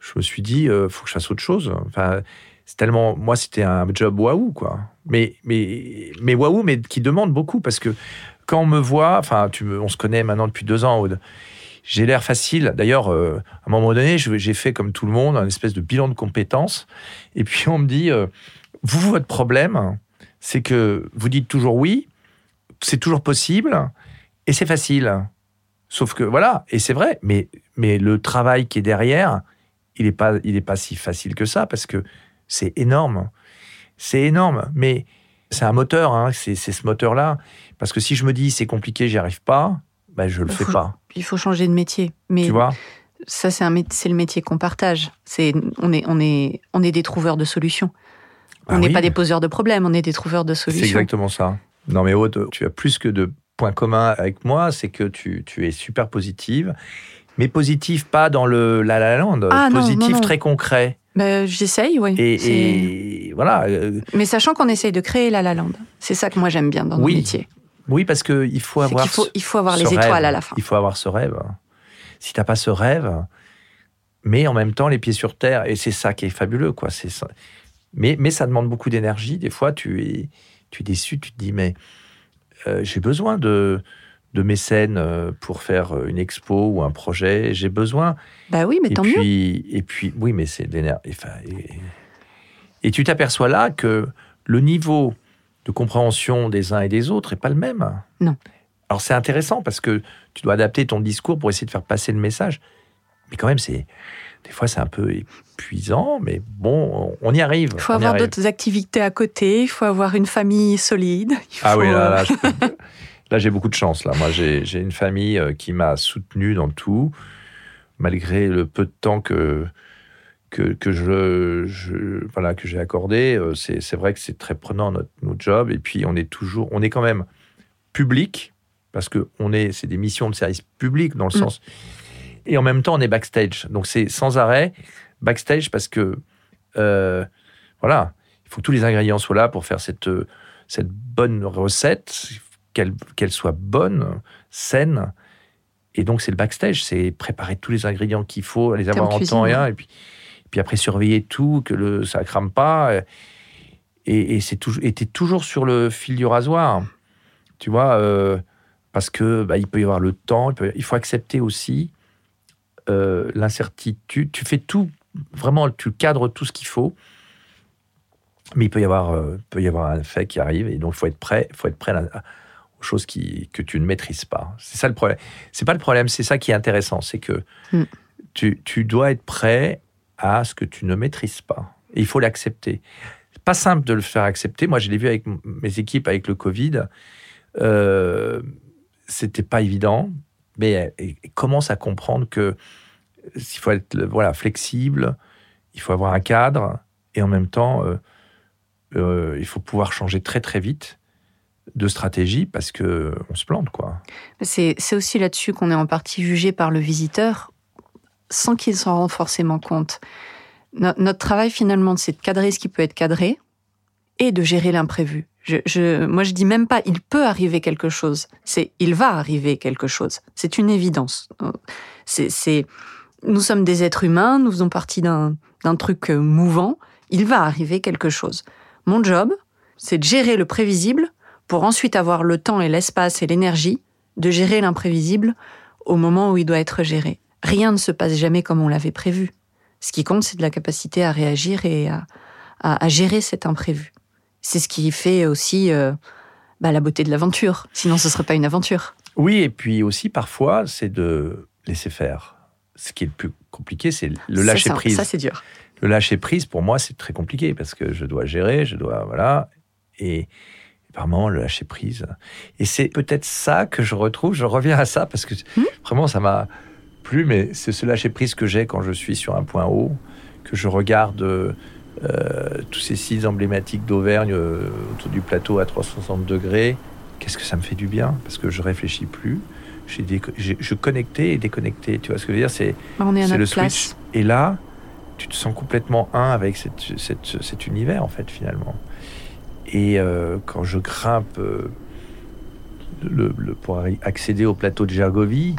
Je me suis dit, euh, faut que je fasse autre chose. Enfin, c'est tellement. Moi, c'était un job waouh, quoi. Mais, mais, mais waouh, mais qui demande beaucoup parce que quand on me voit, enfin, on se connaît maintenant depuis deux ans, Aude j'ai l'air facile. D'ailleurs, euh, à un moment donné, j'ai fait comme tout le monde un espèce de bilan de compétences. Et puis on me dit, euh, vous, votre problème, c'est que vous dites toujours oui, c'est toujours possible, et c'est facile. Sauf que voilà, et c'est vrai, mais, mais le travail qui est derrière, il n'est pas, il est pas si facile que ça, parce que c'est énorme. C'est énorme, mais c'est un moteur, hein, c'est ce moteur-là. Parce que si je me dis c'est compliqué, j'y arrive pas, ben je le fais pas il faut changer de métier. Mais tu vois? ça, c'est le métier qu'on partage. C'est, on, est, on, est, on est des trouveurs de solutions. on ah n'est pas des poseurs de problèmes, on est des trouveurs de solutions. C'est exactement ça. Non, mais Aude, tu as plus que de communs avec moi, c'est que tu, tu, es super positive, mais positive pas dans le la la land, ah, positive très concret. Ben, J'essaye, oui. Et, voilà. Euh, mais sachant qu'on essaye de créer la la land, c'est ça que moi j'aime bien dans oui. métier. Oui, parce qu'il faut avoir. Il faut, il faut avoir les étoiles à la fin. Il faut avoir ce rêve. Si tu n'as pas ce rêve, mais en même temps les pieds sur terre, et c'est ça qui est fabuleux, quoi. C'est ça. Mais, mais ça demande beaucoup d'énergie. Des fois, tu es, tu es déçu, tu te dis, mais euh, j'ai besoin de, de mécènes euh, pour faire une expo ou un projet. J'ai besoin. Bah oui, mais et tant puis, Et puis, oui, mais c'est de l'énergie. et, et, tu t'aperçois là que le niveau de compréhension des uns et des autres n'est pas le même. Non. Alors c'est intéressant parce que tu dois adapter ton discours pour essayer de faire passer le message. Mais quand même, c'est des fois c'est un peu épuisant, mais bon, on y arrive. Il faut avoir d'autres activités à côté, il faut avoir une famille solide. Ah oui, là, là, j'ai beaucoup de chance. Là. Moi, j'ai une famille euh, qui m'a soutenu dans tout, malgré le peu de temps que, que, que je, voilà que j'ai accordé. Euh, c'est vrai que c'est très prenant notre, notre, job. Et puis on est toujours, on est quand même public parce que on est, c'est des missions de service public dans le mm. sens. Et en même temps, on est backstage. Donc c'est sans arrêt backstage parce que euh, voilà, il faut que tous les ingrédients soient là pour faire cette cette bonne recette, qu'elle soit bonne, saine. Et donc, c'est le backstage, c'est préparer tous les ingrédients qu'il faut, les avoir en, temps et un, et puis puis après surveiller tout, que le, ça crame pas. Et, et c'est toujours, était toujours sur le fil du rasoir, tu vois, euh, parce que bah, il peut y avoir le temps, il, faut accepter aussi euh, l'incertitude. Tu fais tout, vraiment, tu cadres tout ce qu'il faut, mais il peut y avoir, euh, peut y avoir un fait qui arrive, et donc il faut être prêt, faut être prêt aux choses qui, que tu ne maîtrises pas. C'est ça le problème. C'est pas le problème, c'est ça qui est intéressant, c'est que mm. tu, tu dois être prêt à ce que tu ne maîtrises pas. Et il faut l'accepter. Pas simple de le faire accepter. Moi, je l'ai vu avec mes équipes avec le Covid. Euh, C'était pas évident, mais ils commencent à comprendre que s'il faut être voilà flexible, il faut avoir un cadre et en même temps, euh, euh, il faut pouvoir changer très très vite de stratégie parce que on se plante quoi. C'est aussi là-dessus qu'on est en partie jugé par le visiteur sans qu'ils s'en rendent forcément compte. notre travail finalement, c'est de cadrer ce qui peut être cadré et de gérer l'imprévu. Je, moi, je dis même pas il peut arriver quelque chose. C'est il va arriver quelque chose. C'est une évidence. C'est, nous sommes des êtres humains, nous faisons partie d'un, truc euh, mouvant. Il va arriver quelque chose. Mon job, c'est de gérer le prévisible pour ensuite avoir le temps et l'espace et l'énergie de gérer l'imprévisible au moment où il doit être géré rien ne se passe jamais comme on l'avait prévu. Ce qui compte, c'est de la capacité à réagir et à, gérer cet imprévu. C'est ce qui fait aussi euh, bah, la beauté de l'aventure. Sinon, ce ne serait pas une aventure. Oui, et puis aussi, parfois, c'est de laisser faire. Ce qui est le plus compliqué, c'est le lâcher prise. Ça, c'est dur. Le lâcher prise, pour moi, c'est très compliqué parce que je dois gérer, je dois. Voilà. Et, par moments le lâcher prise. Et c'est peut-être ça que je retrouve, je reviens à ça parce que Hmm. vraiment ça m'a plu, mais c'est ce lâcher prise que j'ai quand je suis sur un point haut, que je regarde euh, tous ces sites emblématiques d'Auvergne euh, autour du plateau à 360 degrés. Qu'est-ce que ça me fait du bien? Parce que je réfléchis plus. J'ai je connectais et déconnectais. Tu vois ce que je veux dire C'est c'est le switch. place. Et là, tu te sens complètement un avec cette- cette- cet univers, en fait, finalement. Et euh, quand je grimpe euh, le, le- pour accéder au plateau de Gergovie,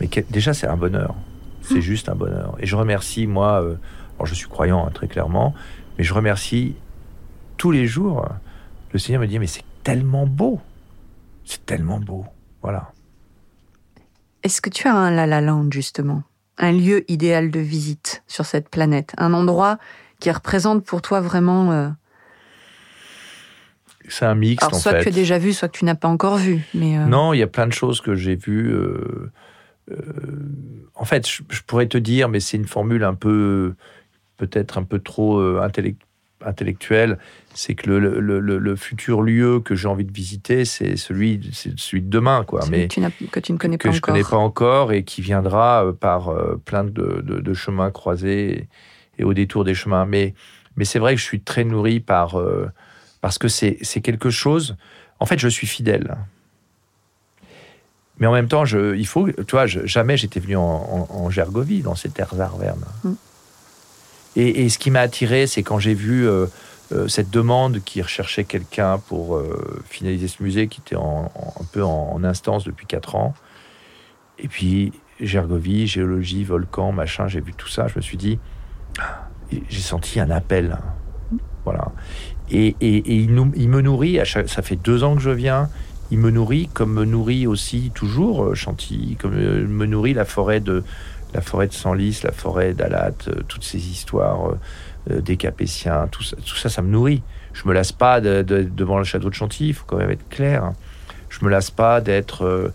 mais que- déjà, c'est un bonheur. C'est Mm. juste un bonheur. Et je remercie, moi, euh, alors je suis croyant, hein, très clairement, mais je remercie tous les jours. Le Seigneur me dit, mais c'est tellement beau. C'est tellement beau. Voilà. Est-ce que tu as un La La Land, justement? Un lieu idéal de visite sur cette planète? Un endroit qui représente pour toi vraiment... euh, C'est un mix, Alors, en soit fait. que tu as déjà vu, soit que tu n'as pas encore vu. Mais euh, Non, il y a plein de choses que j'ai vues. euh, en fait, je, je pourrais te dire, mais c'est une formule un peu, peut-être un peu trop euh, intellec- intellectuelle. C'est que le, le- le- le futur lieu que j'ai envie de visiter, c'est celui, celui de demain, quoi. celui Mais que, tu n'as- que tu ne connais que pas je encore. connais pas encore et qui viendra euh, par euh, plein de, de- de chemins croisés et, et au détour des chemins. Mais, mais c'est vrai que je suis très nourri par euh, parce que c'est c'est quelque chose. En fait, je suis fidèle. Mais en même temps, je, il faut, tu vois, je- jamais j'étais venu en, en- en Gergovie, dans ces terres arvernes. Mm. Et, ce qui m'a attiré, c'est quand j'ai vu euh, euh, cette demande qui recherchait quelqu'un pour euh, finaliser ce musée, qui était un peu en, instance depuis quatre ans. Et puis, Gergovie, géologie, volcan, machin, j'ai vu tout ça. Je me suis dit, j'ai senti un appel. Voilà. Et, il, me nourrit, ça fait deux ans que je viens, il me nourrit comme me nourrit aussi toujours Chantilly, comme me nourrit la forêt de, la forêt de Senlis, la forêt d'Alat, euh, toutes ces histoires euh, euh, des Capétiens, tout ça, tout ça, ça me nourrit. Je me lasse pas de- de- devant le château de Chantilly, il faut quand même être clair. Je me lasse pas d'être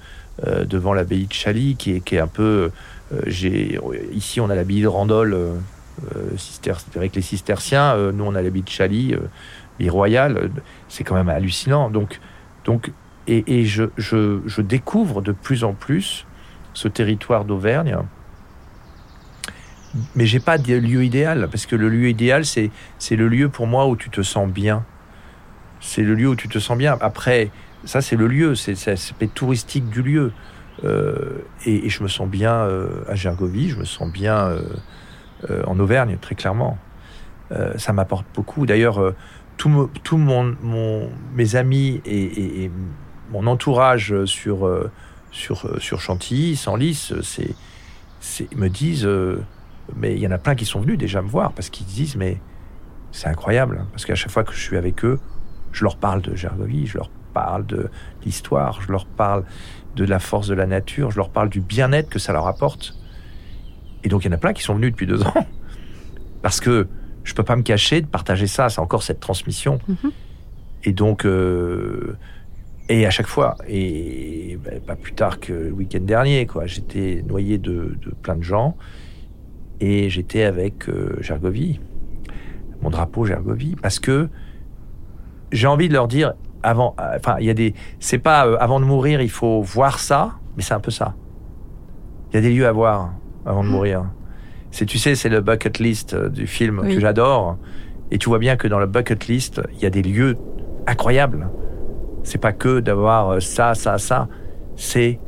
devant l'abbaye de Chaly, qui est, qui est un peu. j'ai, ici, on a l'abbaye de Randol, avec les cisterciens. nous, on a l'abbaye de Chaly, euh, l'abbaye royale. euh, c'est quand même hallucinant. Donc, donc et, et je, je, je découvre de plus en plus ce territoire d'Auvergne. Mais j'ai pas de lieu idéal, parce que le lieu idéal, c'est, c'est le lieu pour moi où tu te sens bien. C'est le lieu où tu te sens bien. Après, ça, c'est le lieu, c'est l'aspect touristique du lieu. Euh, et, je me sens bien euh, à Gergovie, je me sens bien euh, en Auvergne, très clairement. Ça m'apporte beaucoup. D'ailleurs, euh, tout, mon, mon- mes amis et, mon entourage sur, sur, sur Chantilly, Senlis, c'est, me disent, mais il y en a plein qui sont venus déjà me voir parce qu'ils disent, mais c'est incroyable. hein, Parce qu'à chaque fois que je suis avec eux, je leur parle de Gergovie, je leur parle de l'histoire, je leur parle de la force de la nature, je leur parle du bien-être que ça leur apporte. Et donc il y en a plein qui sont venus depuis deux ans. <laughs> Parce que je peux pas me cacher de partager ça, c'est encore cette transmission. Mhm. Et donc, euh, et à chaque fois, et pas plus tard que le week-end dernier, quoi, j'étais noyé de, de plein de gens et j'étais avec euh, Gergovie, mon drapeau Gergovie, parce que j'ai envie de leur dire avant, enfin, il y a des, c'est pas euh, avant de mourir, il faut voir ça, mais c'est un peu ça. Il y a des lieux à voir avant de mourir. C'est, tu sais, c'est le bucket list euh, du film Oui. que j'adore. Et tu vois bien que dans le bucket list, il y a des lieux incroyables. C'est pas que d'avoir euh, ça, ça, ça. C'est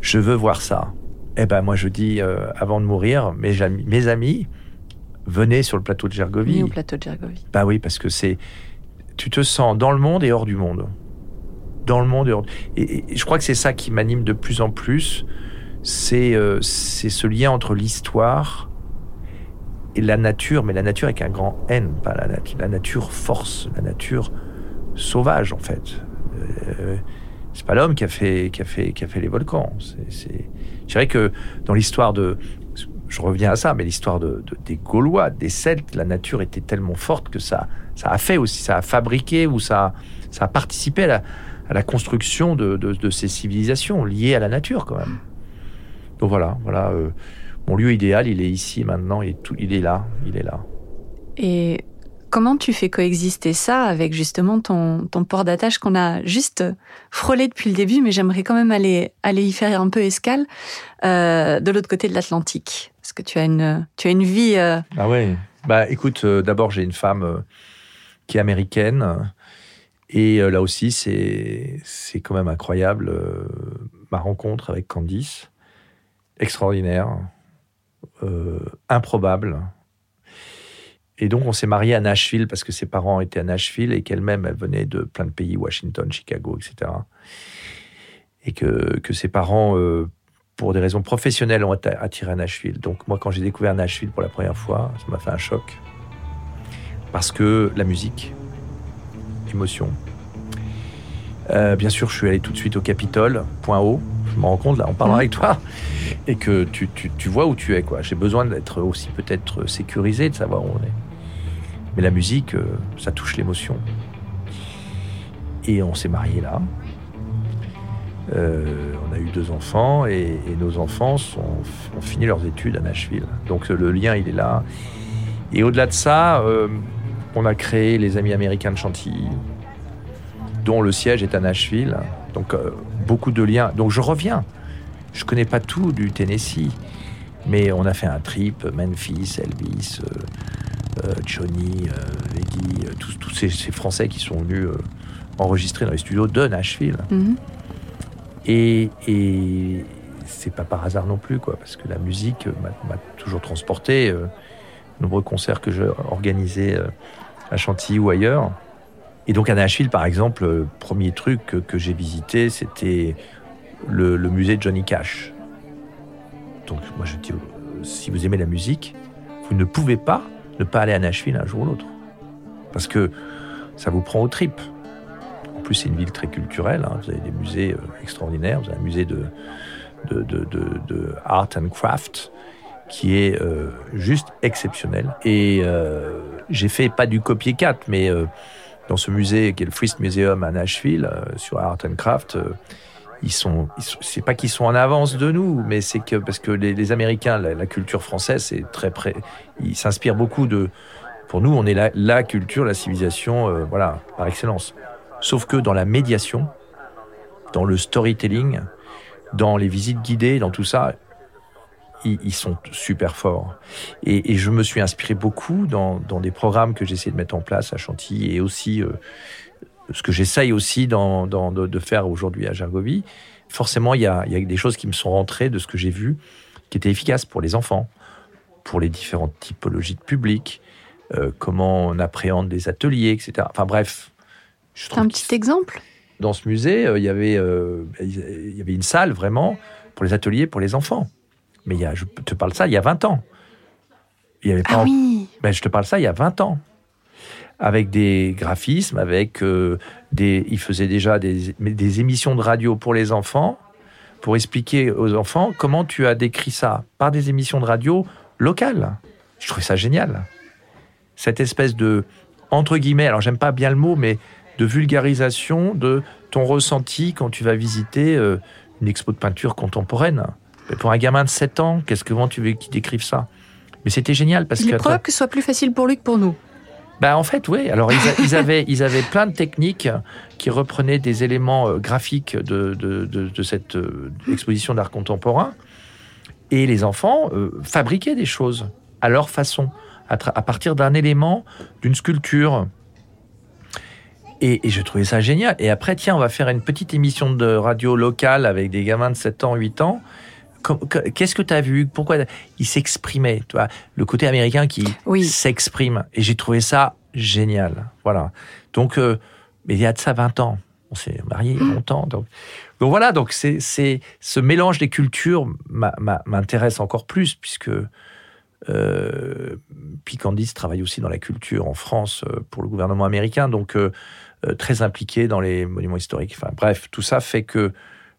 je veux voir ça. Eh ben moi je dis euh, avant de mourir, mes amis, mes amis, venez sur le plateau de Gergovie. au plateau de Gergovie. Bah oui, parce que c'est. Tu te sens dans le monde et hors du monde. Dans le monde et hors. Et, et je crois que c'est ça qui m'anime de plus en plus. C'est euh, c'est ce lien entre l'histoire et la nature, mais la nature avec un grand N, pas la nature. La nature force, la nature sauvage, en fait. Euh, c'est pas l'homme qui a fait qui a fait qui a fait les volcans. C'est... Je dirais que dans l'histoire de je reviens à ça, mais l'histoire de, de- des Gaulois, des Celtes, la nature était tellement forte que ça, ça a fait aussi, ça a fabriqué ou ça, ça a participé à la, construction de, de- de ces civilisations liées à la nature quand même. Donc voilà, voilà, euh, mon lieu idéal, il est ici maintenant, il est, tout, il est là, il est là. Et Comment tu fais coexister ça avec justement ton, port d'attache qu'on a juste frôlé depuis le début, mais j'aimerais quand même aller, aller y faire un peu escale euh, de l'autre côté de l'Atlantique Parce que tu as une, tu as une vie. Euh, ah ouais. Bah écoute, euh, d'abord j'ai une femme qui est américaine. Et là aussi, c'est quand même incroyable. ma rencontre avec Candice, extraordinaire, improbable et donc, on s'est marié à Nashville parce que ses parents étaient à Nashville et qu'elle-même, elle venait de plein de pays, Washington, Chicago, etc. Et que, que ses parents, euh, pour des raisons professionnelles, ont attiré à Nashville. Donc, moi, quand j'ai découvert Nashville pour la première fois, ça m'a fait un choc. Parce que la musique, l'émotion. Euh, bien sûr, je suis allé tout de suite au Capitole, point haut. Je me rends compte, là, on parlera mmh. avec toi. Et que tu, tu, tu vois où tu es, quoi. J'ai besoin d'être aussi peut-être sécurisé, de savoir où on est. Mais la musique, euh, ça touche l'émotion. Et on s'est mariés là. Euh, on a eu deux enfants et, nos enfants ont fini leurs études à Nashville. Donc le lien, il est là. Et au-delà de ça, euh, on a créé les Amis américains de Chantilly, dont le siège est à Nashville. Donc beaucoup de liens. Donc je reviens. Je connais pas tout du Tennessee, mais on a fait un trip, Memphis, Elvis, euh, Johnny, euh, Eddie, euh, tous, ces, Français qui sont venus enregistrer dans les studios de Nashville. Mhm. Et, et c'est pas par hasard non plus, quoi, parce que la musique m'a toujours transporté. nombreux concerts que j'ai organisés à Chantilly ou ailleurs. Et donc à Nashville, par exemple, le premier truc que, j'ai visité, c'était le, le, musée de Johnny Cash. Donc moi je dis, si vous aimez la musique, vous ne pouvez pas ne pas aller à Nashville un jour ou l'autre. Parce que ça vous prend aux tripes. En plus, c'est une ville très culturelle. Hein. Vous avez des musées euh, extraordinaires. Vous avez un musée de, de, de, art and craft qui est euh, juste exceptionnel. Et euh, j'ai fait pas du copier 4, mais dans ce musée qui est le Frisk Museum à Nashville, sur art and craft, ils sont, c'est pas qu'ils sont en avance de nous, mais c'est que parce que les, Américains, la, culture française, c'est très près, ils s'inspirent beaucoup de. Pour nous, on est la, culture, la civilisation, euh, voilà, par excellence. Sauf que dans la médiation, dans le storytelling, dans les visites guidées, dans tout ça, ils, sont super forts. Et, je me suis inspiré beaucoup dans, dans des programmes que j'essaie de mettre en place à Chantilly et aussi euh, ce que j'essaye aussi dans, de, faire aujourd'hui à Gergovie, forcément, il y, a, des choses qui me sont rentrées de ce que j'ai vu, qui étaient efficaces pour les enfants, pour les différentes typologies de public, euh, comment on appréhende des ateliers, etc. Enfin bref. Un petit exemple? Dans ce musée, euh, il, y avait, euh, il y avait une salle vraiment pour les ateliers pour les enfants. Mais il y a, je te parle ça il y a 20 ans. Il y avait pas ah oui ben, Je te parle ça il y a 20 ans avec des graphismes, avec euh, des. Il faisait déjà des, des émissions de radio pour les enfants, pour expliquer aux enfants comment tu as décrit ça par des émissions de radio locales. Je trouvais ça génial. Cette espèce de entre guillemets, alors j'aime pas bien le mot, mais de vulgarisation de ton ressenti quand tu vas visiter euh, une expo de peinture contemporaine. pour un gamin de 7 ans, qu'est-ce que comment tu veux qu'il décrive ça? Mais c'était génial parce Il est probable que ce soit plus facile pour lui que pour nous. Ben en fait, oui. Alors, ils, <laughs> avaient, ils avaient plein de techniques qui reprenaient des éléments euh, graphiques de, de, de, cette euh, exposition d'art contemporain. Et les enfants euh, fabriquaient des choses à leur façon, à, partir d'un élément, d'une sculpture. Et, et, je trouvais ça génial. Et après, tiens, on va faire une petite émission de radio locale avec des gamins de 7 ans, 8 ans. Qu'est-ce que tu as vu? Pourquoi il s'exprimait Tu vois, le côté américain qui s'exprime. Et j'ai trouvé ça génial. Voilà. Donc, euh, mais il y a de ça 20 ans. On s'est mariés a longtemps. Donc, donc voilà, donc c'est ce mélange des cultures m'intéresse encore plus puisque euh, Candice travaille aussi dans la culture en France euh, pour le gouvernement américain, donc euh, très impliqué dans les monuments historiques. Enfin bref, tout ça fait que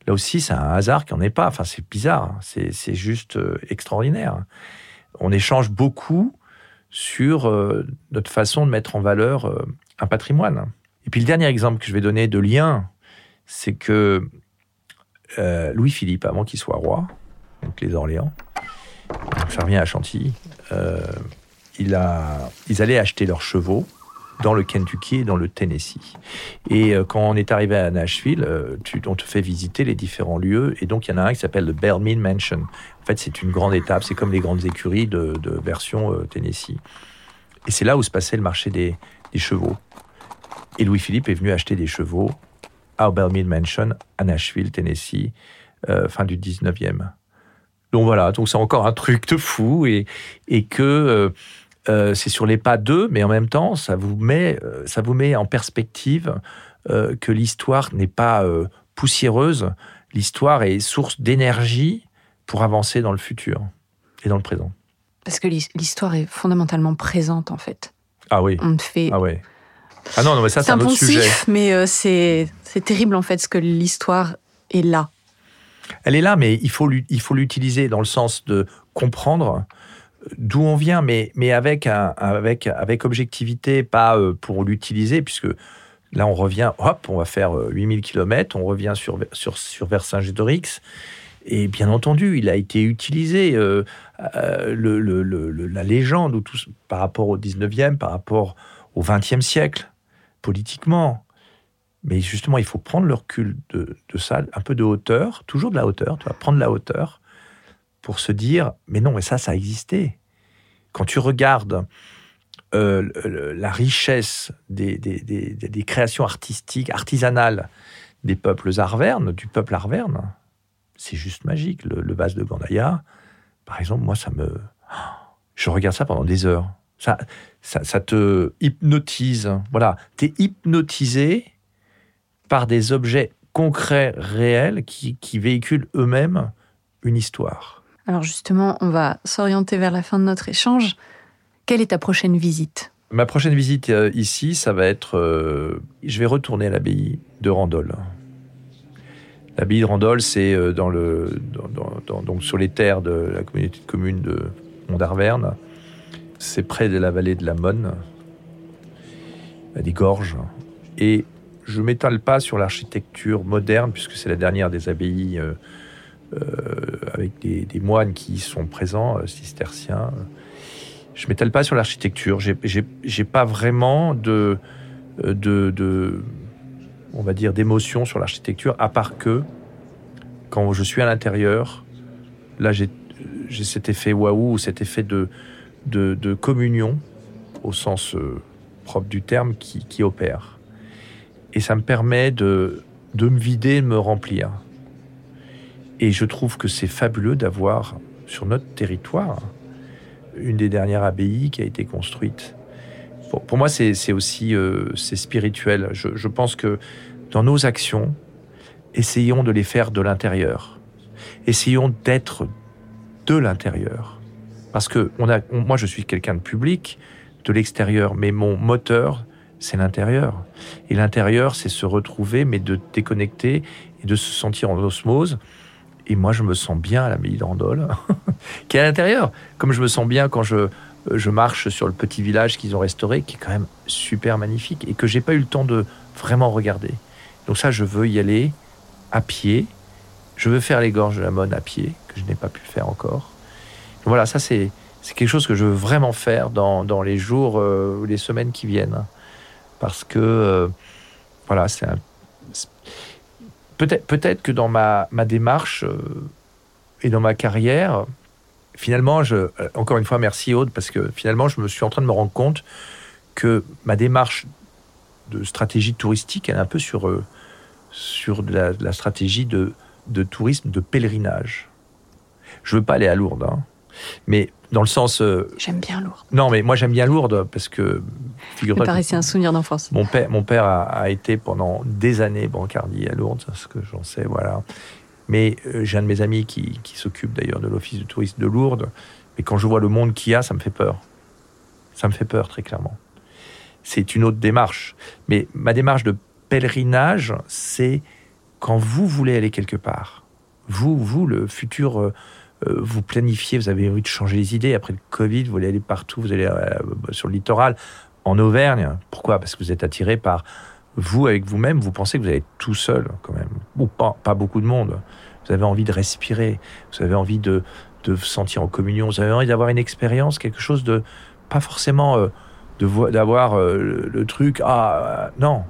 Là aussi, c'est un hasard qu'il n'y en ait pas. Enfin, c'est bizarre. Hein. C'est juste euh, extraordinaire. On échange beaucoup sur euh, notre façon de mettre en valeur euh, un patrimoine. Et puis le dernier exemple que je vais donner de lien, c'est que Louis-Philippe, avant qu'il soit roi, donc les Orléans, ça revient à Chantilly, il ils allaient acheter leurs chevaux dans le Kentucky et dans le Tennessee. Et euh, quand on est arrivé à Nashville, euh, on te fait visiter les différents lieux. Et donc, il y en a un qui s'appelle le Belmead Mansion. En fait, c'est une grande étape. C'est comme les grandes écuries de, version euh, Tennessee. Et c'est là où se passait le marché des, chevaux. Et Louis-Philippe est venu acheter des chevaux à Belmead Mansion, à Nashville, Tennessee, fin du 19e. Donc voilà, donc c'est encore un truc de fou et, et que c'est sur les pas d'eux, mais en même temps, ça vous met, euh, ça vous met en perspective euh, que l'histoire n'est pas poussiéreuse. L'histoire est source d'énergie pour avancer dans le futur et dans le présent. Parce que l'histoire est fondamentalement présente, en fait. Ah oui. On fait. Ah ouais. Ah non, non mais ça, c'est un autre sujet. Mais c'est terrible, en fait, ce que l'histoire est là. Elle est là, mais il faut l'utiliser dans le sens de comprendre d'où on vient, mais, mais avec, avec, avec objectivité, pas euh, pour l'utiliser, puisque là, on revient, hop, on va faire 8000 euh, km, on revient sur, sur, sur. Et bien entendu, il a été utilisé, euh, le, la légende, ou tout, par rapport au 19e, par rapport au 20e siècle, politiquement. Mais justement, il faut prendre le recul de, de ça, un peu de hauteur, toujours de la hauteur, tu vas prendre la hauteur, pour se dire, mais non, mais ça, ça a existé. Quand tu regardes euh, la richesse des, des, créations artistiques, artisanales des peuples arvernes, du peuple arverne, c'est juste magique. Le, vase de Gandaya, par exemple, moi, ça me... Je regarde ça pendant des heures. Ça, ça, te hypnotise. Voilà, tu es hypnotisé par des objets concrets, réels, qui, qui véhiculent eux-mêmes une histoire. Alors justement, on va s'orienter vers la fin de notre échange. Quelle est ta prochaine visite? Ma prochaine visite euh, ici, ça va être... Euh, je vais retourner à l'abbaye de Randol. L'abbaye de Randol, c'est euh, dans le, donc sur les terres de la communauté de communes de Mont-d'Arverne. C'est près de la vallée de la Monne, des gorges. Et je m'étale pas sur l'architecture moderne, puisque c'est la dernière des abbayes avec des, moines qui sont présents, euh, cisterciens. Je ne m'étale pas sur l'architecture. J'ai pas vraiment euh, de, on va dire, d'émotion sur l'architecture, à part que quand je suis à l'intérieur, là j'ai cet effet waouh, cet effet de, communion, au sens propre du terme, qui, qui, opère. Et ça me permet de, de me vider, de me remplir. Et je trouve que c'est fabuleux d'avoir sur notre territoire une des dernières abbayes qui a été construite. Pour, moi, c'est aussi euh, c'est spirituel. Je, je, pense que dans nos actions, essayons de les faire de l'intérieur. Essayons d'être de l'intérieur. Parce que on a, moi, je suis quelqu'un de public, de l'extérieur, mais mon moteur, c'est l'intérieur. Et l'intérieur, c'est se retrouver, mais de déconnecter et de se sentir en osmose et moi, je me sens bien à l'abbaye d'Andol, <laughs> qui est à l'intérieur. Comme je me sens bien quand je, je marche sur le petit village qu'ils ont restauré, qui est quand même super magnifique et que j'ai pas eu le temps de vraiment regarder. Donc ça, je veux y aller à pied. Je veux faire les gorges de la Monne à pied, que je n'ai pas pu faire encore. Voilà, ça c'est c'est quelque chose que je veux vraiment faire dans, dans les jours euh, ou les semaines qui viennent. Parce que, euh, voilà, c'est un, peut-être que dans ma, ma démarche euh, et dans ma carrière, finalement, je, euh, encore une fois, merci Aude, parce que finalement, je me suis en train de me rendre compte que ma démarche de stratégie touristique, est un peu sur, euh, la, stratégie de, tourisme de pèlerinage. Je veux pas aller à Lourdes, hein, mais dans le sens. Euh, j'aime bien Lourdes. Non, mais moi j'aime bien Lourdes parce que. Ça paraissait un souvenir d'enfance. Mon père, mon père a, été pendant des années bancardier à Lourdes, ce que j'en sais, voilà. Mais euh, j'ai un de mes amis qui, qui s'occupe d'ailleurs de l'office de tourisme de Lourdes. Mais quand je vois le monde qu'il y a, ça me fait peur. Ça me fait peur, très clairement. C'est une autre démarche. Mais ma démarche de pèlerinage, c'est quand vous voulez aller quelque part. Vous, vous, le futur. Euh, vous planifiez, vous avez envie de changer les idées. Après le Covid, vous voulez aller partout, vous allez euh, sur le littoral, en Auvergne. Pourquoi? Parce que vous êtes attiré par vous avec vous-même. Vous pensez que vous allez être tout seul, quand même, ou pas, beaucoup de monde. Vous avez envie de respirer, vous avez envie de, de vous sentir en communion, vous avez envie d'avoir une expérience, quelque chose de pas forcément euh, d'avoir le, truc. Ah non,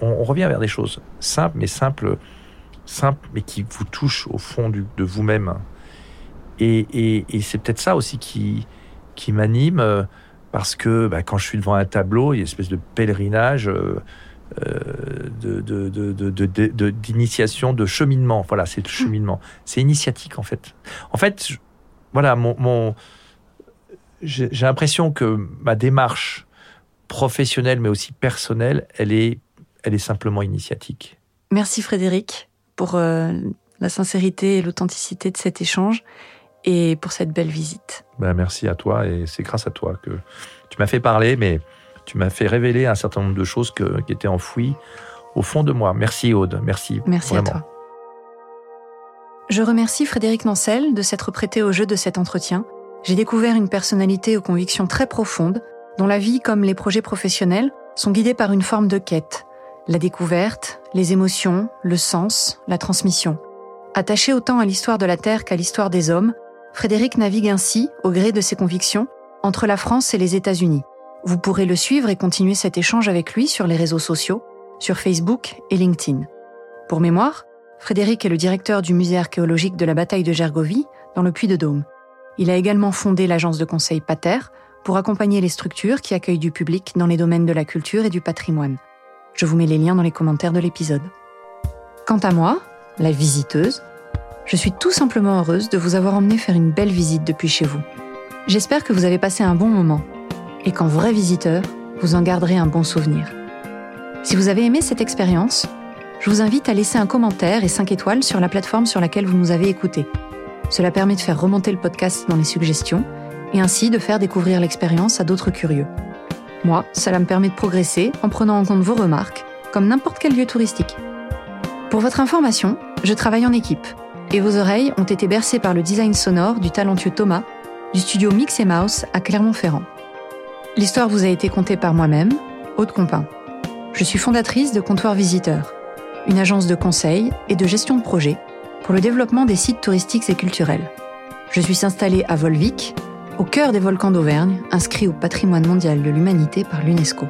on, revient vers des choses simples, mais simples, simples, mais qui vous touchent au fond de vous-même. Et, c'est peut-être ça aussi qui, qui m'anime, euh, parce que bah, quand je suis devant un tableau, il y a une espèce de pèlerinage. Euh, euh, d'initiation, de, cheminement. Voilà, c'est le cheminement. C'est initiatique, en fait. En fait, voilà, mon, j'ai l'impression que ma démarche professionnelle, mais aussi personnelle, elle est, elle est simplement initiatique. Merci Frédéric pour la sincérité et l'authenticité de cet échange et pour cette belle visite. Ben, merci à toi et c'est grâce à toi que tu m'as fait parler, mais tu m'as fait révéler un certain nombre de choses qui étaient enfouies au fond de moi. Merci Aude, merci. Merci à toi. Je remercie Frédéric Nancel de s'être prêté au jeu de cet entretien. J'ai découvert une personnalité aux convictions très profondes, dont la vie comme les projets professionnels sont guidés par une forme de quête. La découverte, les émotions, le sens, la transmission. Attaché autant à l'histoire de la Terre qu'à l'histoire des hommes, Frédéric navigue ainsi, au gré de ses convictions, entre la France et les États-Unis. Vous pourrez le suivre et continuer cet échange avec lui sur les réseaux sociaux, sur Facebook et LinkedIn. Pour mémoire, Frédéric est le directeur du musée archéologique de la bataille de Gergovie, dans le Puy-de-Dôme. Il a également fondé l'agence de conseil Pater pour accompagner les structures qui accueillent du public dans les domaines de la culture et du patrimoine. Je vous mets les liens dans les commentaires de l'épisode. Quant à moi, la visiteuse, je suis tout simplement heureuse de vous avoir emmené faire une belle visite depuis chez vous. J'espère que vous avez passé un bon moment et qu'en vrai visiteur, vous en garderez un bon souvenir. Si vous avez aimé cette expérience, je vous invite à laisser un commentaire et 5 étoiles sur la plateforme sur laquelle vous nous avez écoutés. Cela permet de faire remonter le podcast dans les suggestions et ainsi de faire découvrir l'expérience à d'autres curieux. Moi, cela me permet de progresser en prenant en compte vos remarques, comme n'importe quel lieu touristique. Pour votre information, je travaille en équipe et vos oreilles ont été bercées par le design sonore du talentueux Thomas du studio Mix Mouse à Clermont-Ferrand. L'histoire vous a été contée par moi-même, Aude Compin. Je suis fondatrice de Comptoir Visiteur, une agence de conseil et de gestion de projet pour le développement des sites touristiques et culturels. Je suis installée à Volvic, au cœur des volcans d'Auvergne, inscrits au patrimoine mondial de l'humanité par l'UNESCO.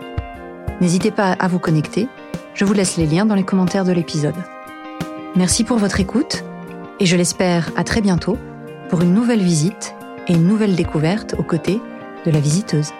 N'hésitez pas à vous connecter, je vous laisse les liens dans les commentaires de l'épisode. Merci pour votre écoute et je l'espère à très bientôt pour une nouvelle visite et une nouvelle découverte aux côtés de la visiteuse.